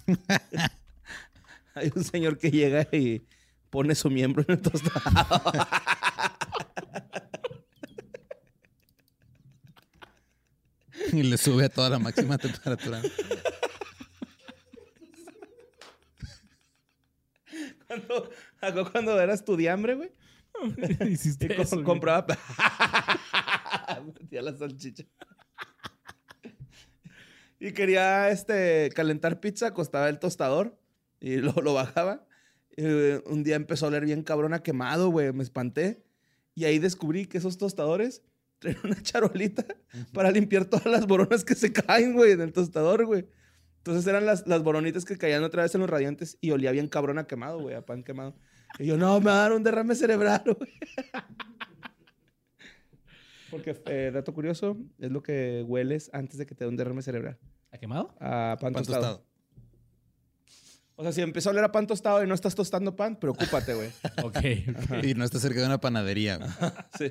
Hay un señor que llega y pone su miembro en el tostador. Y le sube a toda la máxima temperatura. Cuando, acá cuando era estudiambre, güey. Hiciste eso, compraba. Metía la salchicha. y quería este, calentar pizza, acostaba el tostador y lo, lo bajaba. Y, eh, un día empezó a oler bien cabrón a quemado, güey. Me espanté. Y ahí descubrí que esos tostadores traen una charolita para limpiar todas las boronas que se caen, güey, en el tostador, güey. Entonces eran las, las boronitas que caían otra vez en los radiantes y olía bien cabrón a quemado, güey, a pan quemado. Y yo, no, me va a dar un derrame cerebral, güey. Porque, eh, dato curioso, es lo que hueles antes de que te dé un derrame cerebral. ¿Ha quemado? A pan, Pan tostado. tostado. O sea, si empieza a oler a pan tostado y no estás tostando pan, preocúpate, güey. Ok, ok. Y no está cerca de una panadería. güey. Sí.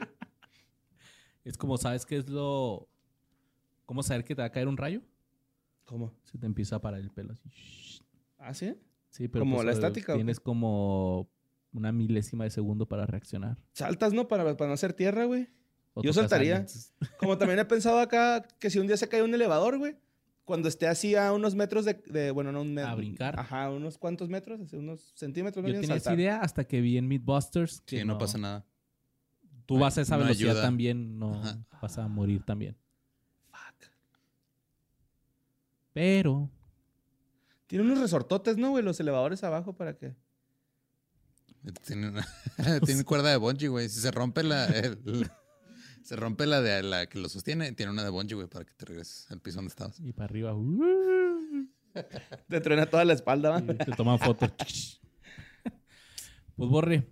Es como, ¿sabes qué es lo... ¿Cómo saber que te va a caer un rayo? ¿Cómo? Se te empieza a parar el pelo así. ¿Ah, sí? Sí, pero ¿Como pues, la eh, estática? Tienes como una milésima de segundo para reaccionar. Saltas, ¿no? Para, para no hacer tierra, güey. Yo saltaría. Como también he pensado acá que si un día se cae un elevador, güey, cuando esté así a unos metros de, de- bueno, no un metro. A brincar. Ajá, unos cuantos metros, así, unos centímetros. Yo bien, tenía esa idea hasta que vi en Mythbusters que Sí, no pasa nada. Tú vas a esa No velocidad ayuda. también, no Ajá. vas a morir también. Pero Tiene unos resortotes, ¿no, güey? Los elevadores abajo para que... Tiene, una- tiene cuerda de bungee, güey. Si se rompe la... el- se rompe la de la que lo sostiene, tiene una de bungee, güey, para que te regreses al piso donde estabas. y para arriba uh, Te truena toda la espalda, y te toman fotos. pues borre.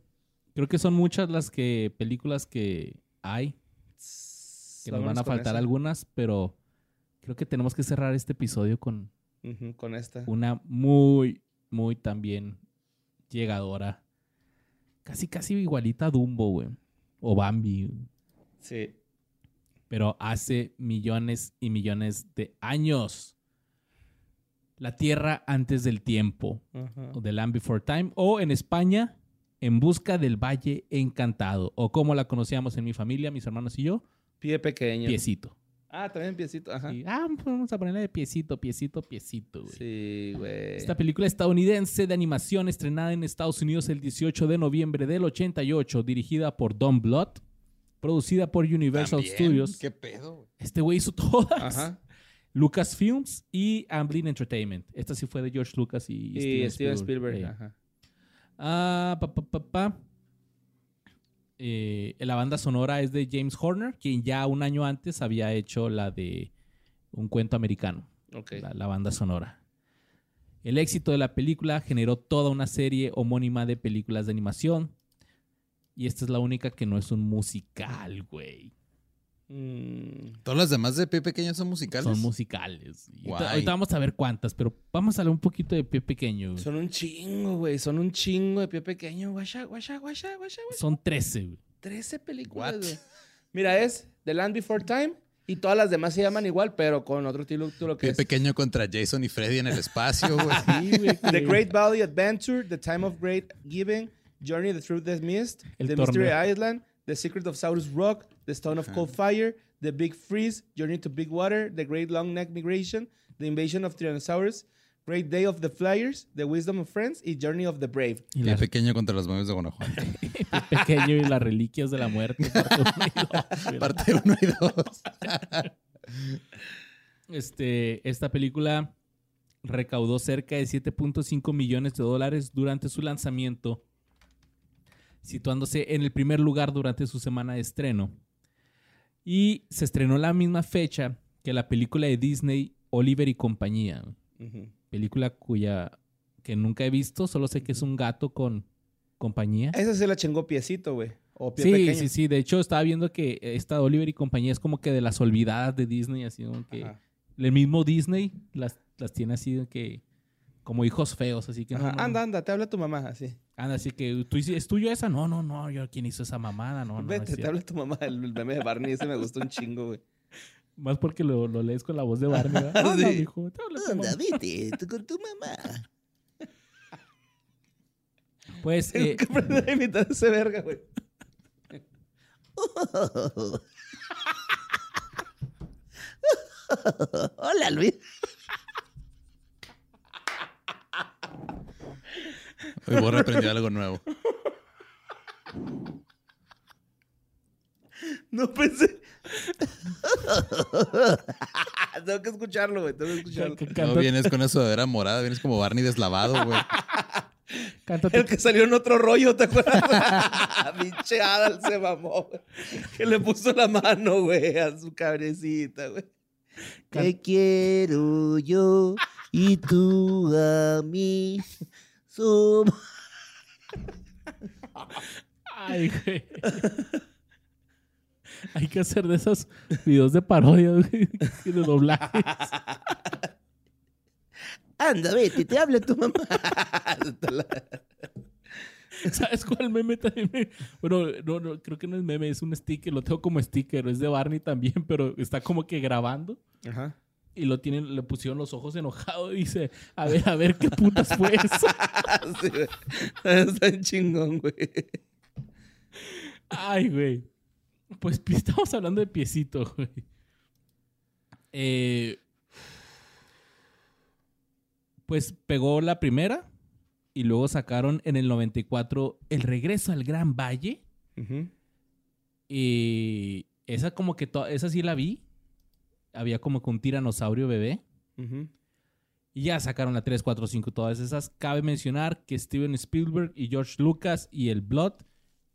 Creo que son muchas las que películas que hay que nos van a faltar algunas, pero creo que tenemos que cerrar este episodio con con esta. una muy, muy también llegadora. Casi, casi igualita a Dumbo, güey. O Bambi. güey. Sí. Pero hace millones y millones de años. La Tierra antes del tiempo. O The Land Before Time. O en España, En Busca del Valle Encantado. O como la conocíamos en mi familia, mis hermanos y yo, Pie pequeño. Piecito. Ah, también piecito. Ajá. Ah, pues vamos a ponerle de piecito, piecito, piecito, güey. Sí, güey. Esta película estadounidense de animación estrenada en Estados Unidos el 18 de noviembre del 88, dirigida por Don Bluth, producida por Universal También, Studios. ¿Qué pedo? güey? Este güey hizo todas. Ajá. Lucasfilms y Amblin Entertainment. Esta sí fue de George Lucas y, Y Steven Spielberg. Ey. Ajá. Ah, pa, pa, pa, pa. Eh, la banda sonora es de James Horner, quien ya un año antes había hecho la de Un cuento americano, la, la banda sonora. El éxito de la película generó toda una serie homónima de películas de animación. Y esta es la única que no es un musical, güey. Mm, Todas las demás de pie pequeño son musicales. Son musicales. Ahorita, vamos a ver cuántas, pero vamos a hablar un poquito de pie pequeño. güey. son un chingo, güey. Son un chingo de pie pequeño. Guasha, guasha, guasha, guasha, guasha. Son 13, güey. 13 películas, güey. Mira, es The Land Before Time y todas las demás se llaman igual, pero con otro título que Pie es pequeño contra Jason y Freddy en el espacio, güey. Sí, güey, The Great Valley Adventure, The Time of Great Giving, Journey Through the Mist, El The torneo. Mystery Island, The Secret of Saurus Rock, The Stone of Cold Fire, The Big Freeze, Journey to Big Water, The Great Long Neck Migration, The Invasion of Tyrannosaurus, Great Day of the Flyers, The Wisdom of Friends y Journey of the Brave. Y la, pequeño contra los momios de Guanajuato. Pequeño y las reliquias de la muerte. parte uno y dos, güey. Parte 1 y 2. Este, esta película recaudó cerca de 7.5 millones de dólares durante su lanzamiento, situándose en el primer lugar durante su semana de estreno. Y se estrenó la misma fecha que la película de Disney Oliver y compañía, película cuya que nunca he visto, solo sé que es un gato con compañía. Esa se la chingó piecito, güey. O pie Sí, pequeño. sí, sí. De hecho, estaba viendo que esta Oliver y compañía es como que de las olvidadas de Disney, así como que Ajá. el mismo Disney las, las tiene así que como hijos feos, así que no, Anda, anda, te habla tu mamá, así. anda, así que tú ¿es tuyo esa? No, no, no, yo quién hizo esa mamada, no, no. Vete, te habla tu mamá. El el meme de Barney ese me gustó un chingo, güey. Más porque lo, lo lees con la voz de Barney. ¿verdad? No, Sí. mijo, te habla tu mamá. vete, tú con tu mamá. Pues, Tengo eh, que aprender a imitar ese verga, güey. Hola, Luis. Hoy Borra aprendió algo nuevo. No pensé. Tengo que escucharlo, güey. Tengo que escucharlo. que No vienes con eso de era morada, vienes como Barney deslavado, güey. cántate- El que salió en otro rollo, ¿te acuerdas? Pinche Adal se mamó, güey. Que le puso la mano, güey, a su cabrecita, güey. Te quiero yo y tú a mí. Somos Ay, güey. Hay que hacer de esos videos de parodia, güey, de doblajes. Anda, vete, te habla tu mamá. ¿Sabes cuál meme también? me- Bueno, no, no, creo que no es meme, es un sticker, lo tengo como sticker, es de Barney también, pero está como que grabando Ajá. Y lo tienen, le pusieron los ojos enojados y dice, a ver, a ver qué putas fue eso. Sí. Está chingón, güey. Ay, güey. Pues estamos hablando de piecito, güey. Eh, pues pegó la primera y luego sacaron en el 94 El regreso al Gran Valle. Y esa como que esa sí la vi. Había como que un tiranosaurio bebé. Y ya sacaron la 3, 4, 5, todas esas. Cabe mencionar que Steven Spielberg y George Lucas y el Blood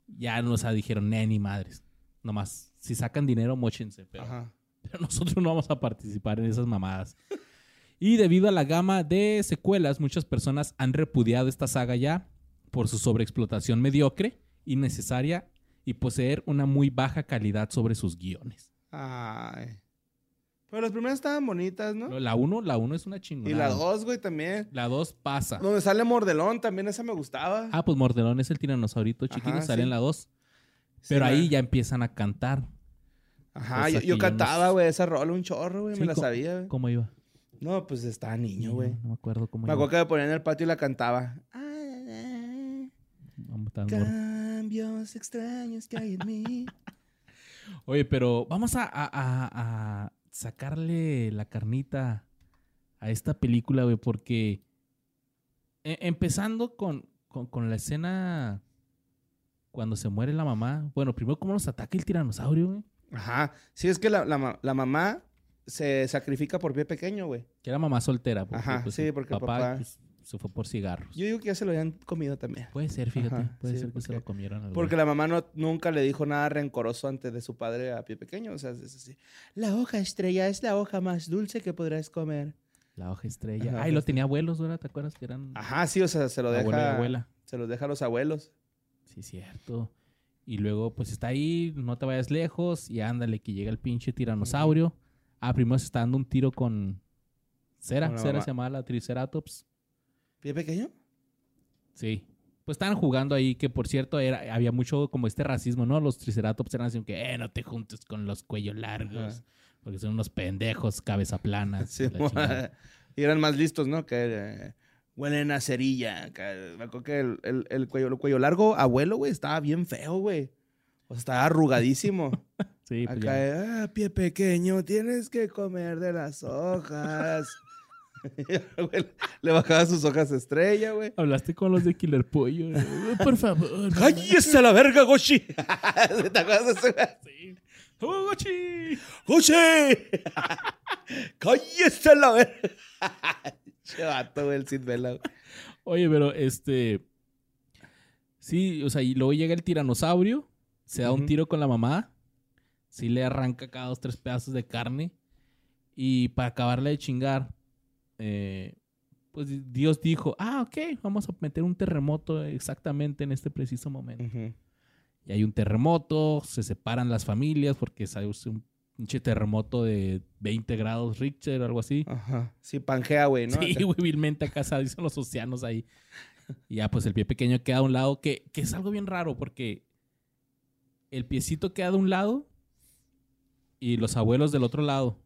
ya nos dijeron, "Nee, ni madres. Nomás, si sacan dinero, mochense. Pero, Ajá. pero nosotros no vamos a participar en esas mamadas. y debido a la gama de secuelas, muchas personas han repudiado esta saga ya por su sobreexplotación mediocre, innecesaria y poseer una muy baja calidad sobre sus guiones. Ay. Pero las primeras estaban bonitas, ¿no? La 1, la 1 es una Y chingona. la dos, güey, también. La 2 pasa. Donde sale Mordelón, también esa me gustaba. Ah, pues Mordelón es el tiranosaurio chiquito, Ajá, sale sí. en la 2. Sí, Pero ahí ya empiezan a cantar. Ajá, yo, que yo yo cantaba, no- güey, esa rola un chorro, güey. Sí, me la sabía, güey. ¿Cómo iba? No, pues estaba niño, güey. No me acuerdo cómo Me iba. acuerdo que me ponía en el patio y la cantaba. Vamos. Cambios extraños que hay en mí. Oye, pero vamos a, a- a- a sacarle la carnita a esta película, güey, porque e- empezando con, con- con la escena cuando se muere la mamá. Bueno, primero, ¿cómo nos ataca el tiranosaurio, güey? Ajá. Sí, es que la, la ma- la mamá se sacrifica por pie pequeño, güey. Que era mamá soltera. Porque, Ajá, pues, sí, porque papá- pues, se fue por cigarros. Yo digo que ya se lo habían comido también. Puede ser, fíjate. Ajá, puede sí, ser que se lo comieron. al Porque la mamá no, nunca le dijo nada rencoroso antes de su padre a pie pequeño. O sea, es así. La hoja estrella es la hoja más dulce que podrás comer. La hoja estrella. Ajá, Ay, lo tenía abuelos, ¿verdad? ¿Te acuerdas que eran Ajá, sí, o sea, se lo abuelo deja. abuela? Se los deja a los abuelos. Sí, cierto. Y luego, pues está ahí, no te vayas lejos y ándale, que llega el pinche tiranosaurio. Ah, primero se está dando un tiro con Cera. Cera se llamaba la Triceratops. ¿Pie pequeño? Sí. Pues estaban jugando ahí, que por cierto, era, había mucho como este racismo, ¿no? Los Triceratops eran así que, eh, no te juntes con los cuellos largos. Ajá. Porque son unos pendejos, cabeza plana. Sí, y eran más listos, ¿no? Que eh, huelen a cerilla. que- me acuerdo que el, el- el cuello, el cuello largo, abuelo, güey, estaba bien feo, güey. O sea, estaba arrugadísimo. Sí, pues Acá, ah, pie pequeño, tienes que comer de las hojas. Güey, Le bajaba sus hojas estrella, güey. Hablaste con los de Killer Pollo. Por favor. ¡Cállese a la verga, Goshi! ¿Te acuerdas de ese, güey? ¡Oh, Gochi! ¡Goshi! ¡Cállese a la verga! Che vato, güey, el Sid Vela, güey. Oye, pero este. Sí, o sea, y luego llega el tiranosaurio, se da un tiro con la mamá, sí le arranca cada dos, tres pedazos de carne, y para acabarle de chingar, eh, pues Dios dijo: Ah, ok, vamos a meter un terremoto exactamente en este preciso momento. Y hay un terremoto, se separan las familias porque es un pinche terremoto de 20 grados Richter o algo así. Ajá. Sí, Pangea, güey, ¿no? Sí, güey, vilmente acá dicen los océanos ahí. Y ya, pues el pie pequeño queda a un lado, que, que es algo bien raro porque el piecito queda de un lado y los abuelos del otro lado.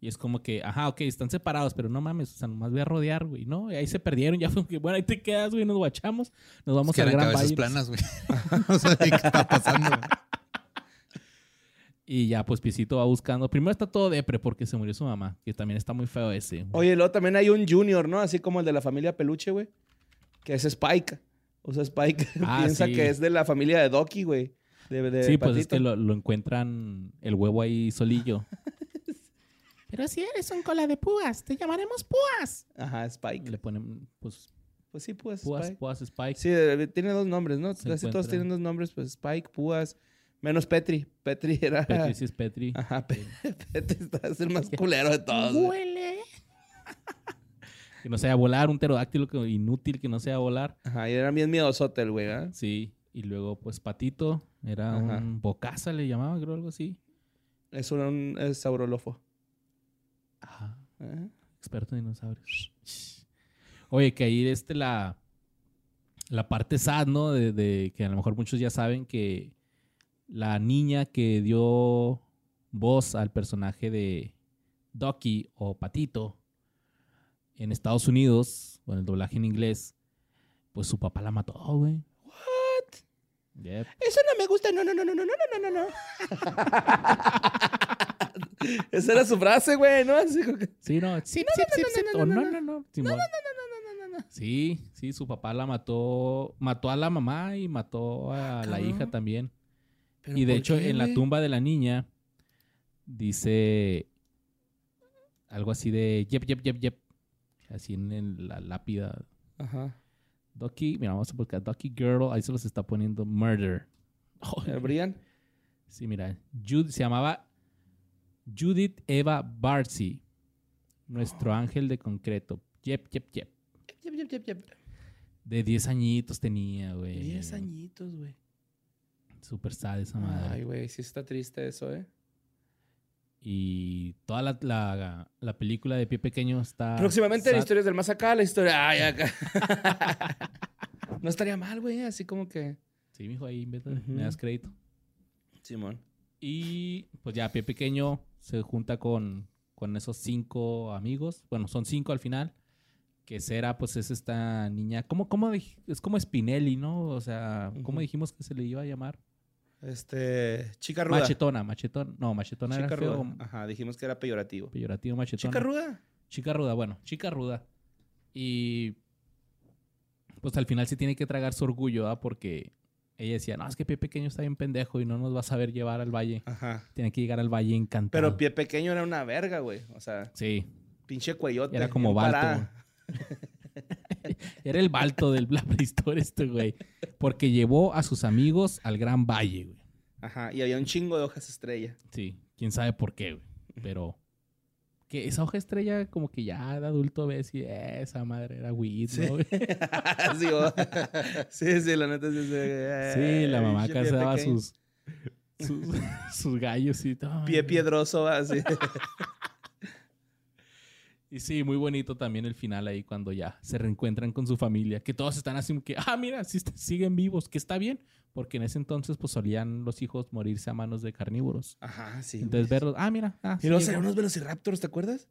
Y es como que, ajá, ok, están separados, pero no mames, o sea, nomás voy a rodear, güey, ¿no? Y ahí se perdieron, ya fue que, bueno, ahí te quedas, güey, nos guachamos, nos vamos que al eran Gran cabezas Valle. planas, güey. no sé qué está pasando. güey. Y ya, pues Piecito va buscando. Primero está todo depre porque se murió su mamá, que también está muy feo ese. Oye, luego también hay un Junior, ¿no? Así como el de la familia Peluche, güey. Que es Spike. O sea, Spike Ah, piensa sí. que es de la familia de Doki, güey. De, de sí, pues es Patito. que lo, lo encuentran el huevo ahí solillo. Pero si eres un cola de púas, te llamaremos púas. Ajá, Spike. Le ponen, pues, Pues sí, pues púas, Spike. púas Spike. Sí, eh, tiene dos nombres, ¿no? Se Casi todos tienen dos nombres, pues Spike, Púas. Menos Petri. Petri era... Petri sí es Petri. Ajá, Pe- Petri está es el más culero de todos. Huele. que no sea volar, un pterodáctilo que- inútil que no sea volar. Ajá, y era bien miedosote el güey, ¿ah? Sí. Y luego, pues, Patito. Era Ajá. un bocaza, le llamaba, creo, algo así. Es un es saurolofo. Ajá. Ajá. Experto en dinosaurios. Oye, que ahí este la, la parte sad, ¿no? De, de que a lo mejor muchos ya saben que la niña que dio voz al personaje de Ducky o Patito en Estados Unidos, con el doblaje en inglés, pues su papá la mató, güey. What? Yep. Eso no me gusta. No, no, no, no, no, no, no, no, no. Esa era su frase, güey, ¿no? Así como que- Sí, no. Sí, no, sí, no, sí, no, sí, no, no, no, no, no, no. No, no, no, no, no, no, no. Sí, sí, su papá la mató, mató a la mamá y mató a la hija también. ¿Pero Y de hecho, en la tumba de la niña dice algo así de yep, yep, yep, yep. Así en la lápida. Ajá. Ducky, mira, vamos a buscar Ducky Girl. Ahí se los está poniendo murder. Oh, ¿El Brian? sí, mira. Jud- se llamaba Judith Eva Barcy. Nuestro ángel de concreto. Yep, yep, yep. Yep, yep, yep, yep. De 10 añitos tenía, güey. Diez añitos, güey. Super sad esa madre. Ay, güey, sí está triste eso, ¿eh? Y toda la, la- la película de Pie Pequeño está. Próximamente en. Historias del Más Acá, la historia... Ay, acá. no estaría mal, güey, así como que... Sí, mijo, ahí me das crédito. Simón. Y pues ya Pie Pequeño se junta con, con esos cinco amigos. Bueno, son cinco al final. Que Cera, pues es esta niña. ¿Cómo, cómo es como Spinelli, ¿no? O sea, ¿cómo dijimos que se le iba a llamar? Este... Chica ruda. Machetona, machetona. No, machetona Chica era feo. ruda. Ajá, dijimos que era peyorativo. Peyorativo, machetona. Chica ruda. Chica ruda, bueno, chica ruda. Y pues al final se tiene que tragar su orgullo, ¿ah? Porque ella decía, no, es que Pie Pequeño está bien pendejo y no nos va a saber llevar al valle. Ajá. Tiene que llegar al valle encantado. Pero pie pequeño era una verga, güey. O sea, Sí, pinche cuellote. Era como Balto, era el balto del la prehistoria este güey. Porque llevó a sus amigos al Gran Valle, güey. Ajá. Y había un chingo de hojas estrella. Sí, quién sabe por qué, güey. Pero que esa hoja estrella como que ya de adulto ves y eh, esa madre era weed, Sí. ¿no? sí, sí, sí, la neta sí. Sí, Sí, la mamá pequeño. sus, sus, sus gallos y todo. Pie piedroso, así. Y sí, muy bonito también el final ahí cuando ya se reencuentran con su familia. Que todos están así como que, ah, mira, sí siguen vivos, que está bien. Porque en ese entonces pues solían los hijos morirse a manos de carnívoros. Ajá, sí. Entonces verlos, ah, mira. Ah, Y luego sí, unos velociraptors, ¿te acuerdas?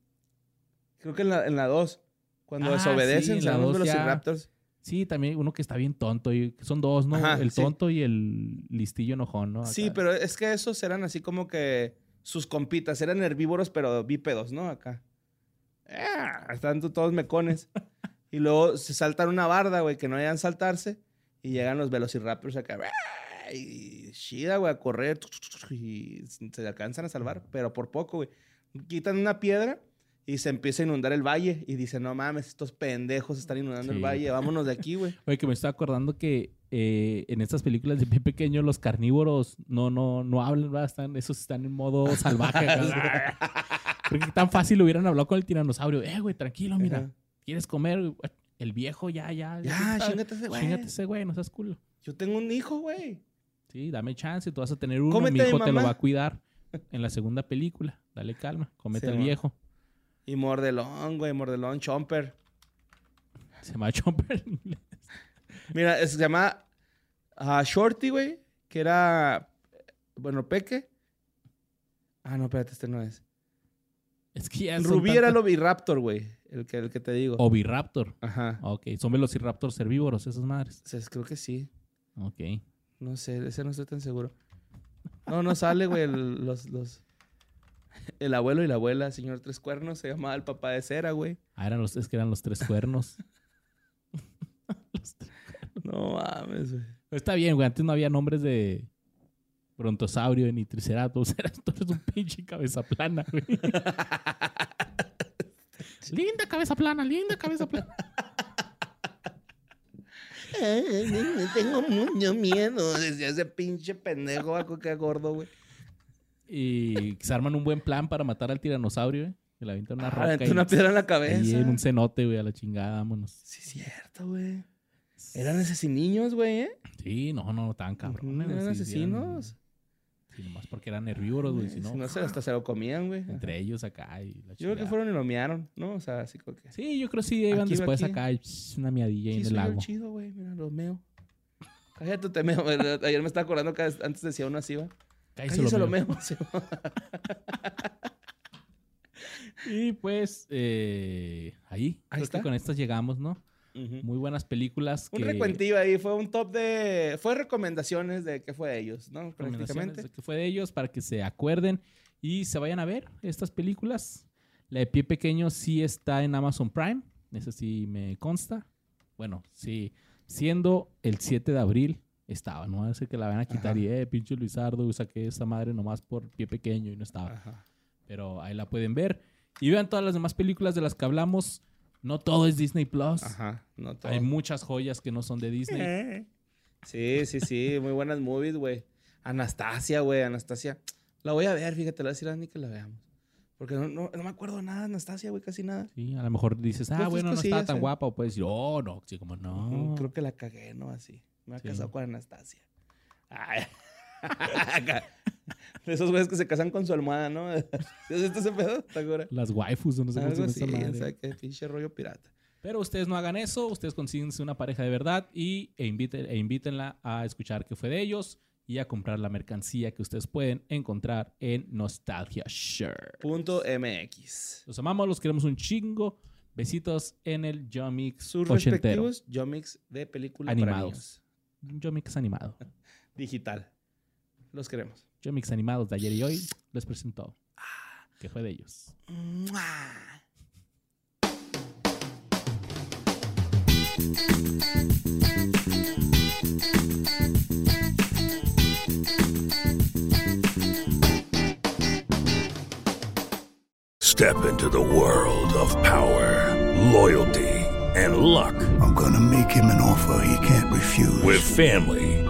Creo que en la 2. En la dos, cuando Ah, desobedecen, sí, unos velociraptors. Sí, también uno que está bien tonto. Y son dos, ¿no? Ajá, el sí. tonto y el listillo enojón, ¿no? Sí, pero es que esos eran así como que sus compitas. Eran herbívoros, pero bípedos, ¿no? Acá. Ah, Están to- todos mecones. y luego se saltan una barda, güey, que no hayan saltarse. Y llegan los velociraptors acá. ¡ah! Y chida, güey, a correr. Y se alcanzan a salvar, pero por poco, güey. Quitan una piedra y se empieza a inundar el valle. Y dicen, no mames, estos pendejos están inundando el Sí. valle. Vámonos de aquí, güey. Oye, que me estoy acordando que eh, en estas películas de pie pequeño los carnívoros no, no, no hablan, ¿verdad? Están, esos están en modo salvaje. acá. Creo que tan fácil hubieran hablado con el tiranosaurio. Eh, güey, tranquilo, mira. Ajá. ¿Quieres comer? El viejo ya, ya. Ya, chíngate ese güey. Chíngate ese güey, no seas culo. Yo tengo un hijo, güey. Sí, dame chance, tú vas a tener uno, Cómete mi hijo te lo va a cuidar en la segunda película. Dale calma, comete Sí, al viejo. Y mordelón, güey, mordelón, chomper. Se llama Chomper en inglés. Mira, se llama ah, Shorty, güey, que era, bueno, Peque. Ah, no, espérate, este no es. Es que ya Rubí era el Oviraptor, güey, el que, el que te digo. Oviraptor. Ajá. Ok, son velociraptors herbívoros, esas madres. O sea, creo que sí. Ok. No sé, ese no estoy tan seguro. No, no sale, güey, los, los... El abuelo y la abuela, señor Tres Cuernos, se llamaba el papá de cera, güey. Ah, eran los, es que eran los tres cuernos. Los tres- No mames, güey. Está bien, güey. Antes no había nombres de brontosaurio ni triceratops. Eras, tú eres un pinche cabeza plana, güey. linda cabeza plana, linda cabeza plana. Tengo mucho miedo. Ese pinche pendejo, vaco, que gordo, güey. Y se arman un buen plan para matar al tiranosaurio, güey. Que le avientan una Ah, roca. y- una piedra en la cabeza. en un cenote, güey, a la chingada, vámonos. Sí, es cierto, güey. Eran asesinos, güey, ¿eh? Sí, no, no, tan cabrones. Eran sí, asesinos. Sí, nomás porque eran herbívoros, güey. Si no, no, se, hasta se lo comían, güey. entre ellos acá y la Yo creo que fueron y lo miaron, ¿no? O sea, así como que... Sí, yo creo que sí iban Aquí, después aquí. acá y pss, una miadilla Sí, en el soy lago. chido, güey. Mira, los meo. Cállate, te meo. Ayer me estaba acordando que antes decía uno así, va. Cállese Cállese lo lo meo. va. Y pues eh, ahí, Ahí creo está. que con estas llegamos, ¿no? Muy buenas películas. Un que- recuentillo ahí. Fue un top de... Fue recomendaciones de qué fue de ellos, ¿no? Prácticamente. de que fue de ellos para que se acuerden y se vayan a ver estas películas. La de Pie Pequeño sí está en Amazon Prime, eso sí me consta. Bueno, sí, siendo el 7 de abril estaba, no va a ser que la van a quitar Ajá. y, eh, pinche Luisardo, saqué esa madre nomás por Pie Pequeño y no estaba. Ajá. Pero ahí la pueden ver. Y vean todas las demás películas de las que hablamos. No todo es Disney Plus. Ajá. No todo. Hay muchas joyas que no son de Disney. Eh. Sí, sí, sí. Muy buenas movies, güey. Anastasia, güey. Anastasia. La voy a ver, fíjate. Le voy a decir a Andy que la veamos. Porque no, no, no me acuerdo nada de Anastasia, güey. Casi nada. Sí, a lo mejor dices, ah, Pues, bueno, no está tan eh. guapa. O puedes decir, oh, no, sí, como no. Creo que la cagué, ¿no? Así. Me ha Sí. casado con Anastasia. Ay. De esos güeyes que se casan con su almohada, ¿no? ¿Sí ¿Has visto ese pedo? Las waifus, no sé cómo se llama madre. o sea, qué pinche rollo pirata. Pero ustedes no hagan eso, ustedes consíguense una pareja de verdad y, e, inviten, e invítenla a escuchar que fue de ellos y a comprar la mercancía que ustedes pueden encontrar en Nostalgia Shirt. Punto MX. Los amamos, los queremos un chingo. Besitos en el Jomix Sus ochentero. respectivos Yomix de película Animados. para niños. Jomix animado. Digital. Los queremos. Jomix animados de ayer y hoy les presentó que fue de ellos. Step into the world of power, loyalty, and luck. I'm gonna make him an offer he can't refuse. With family,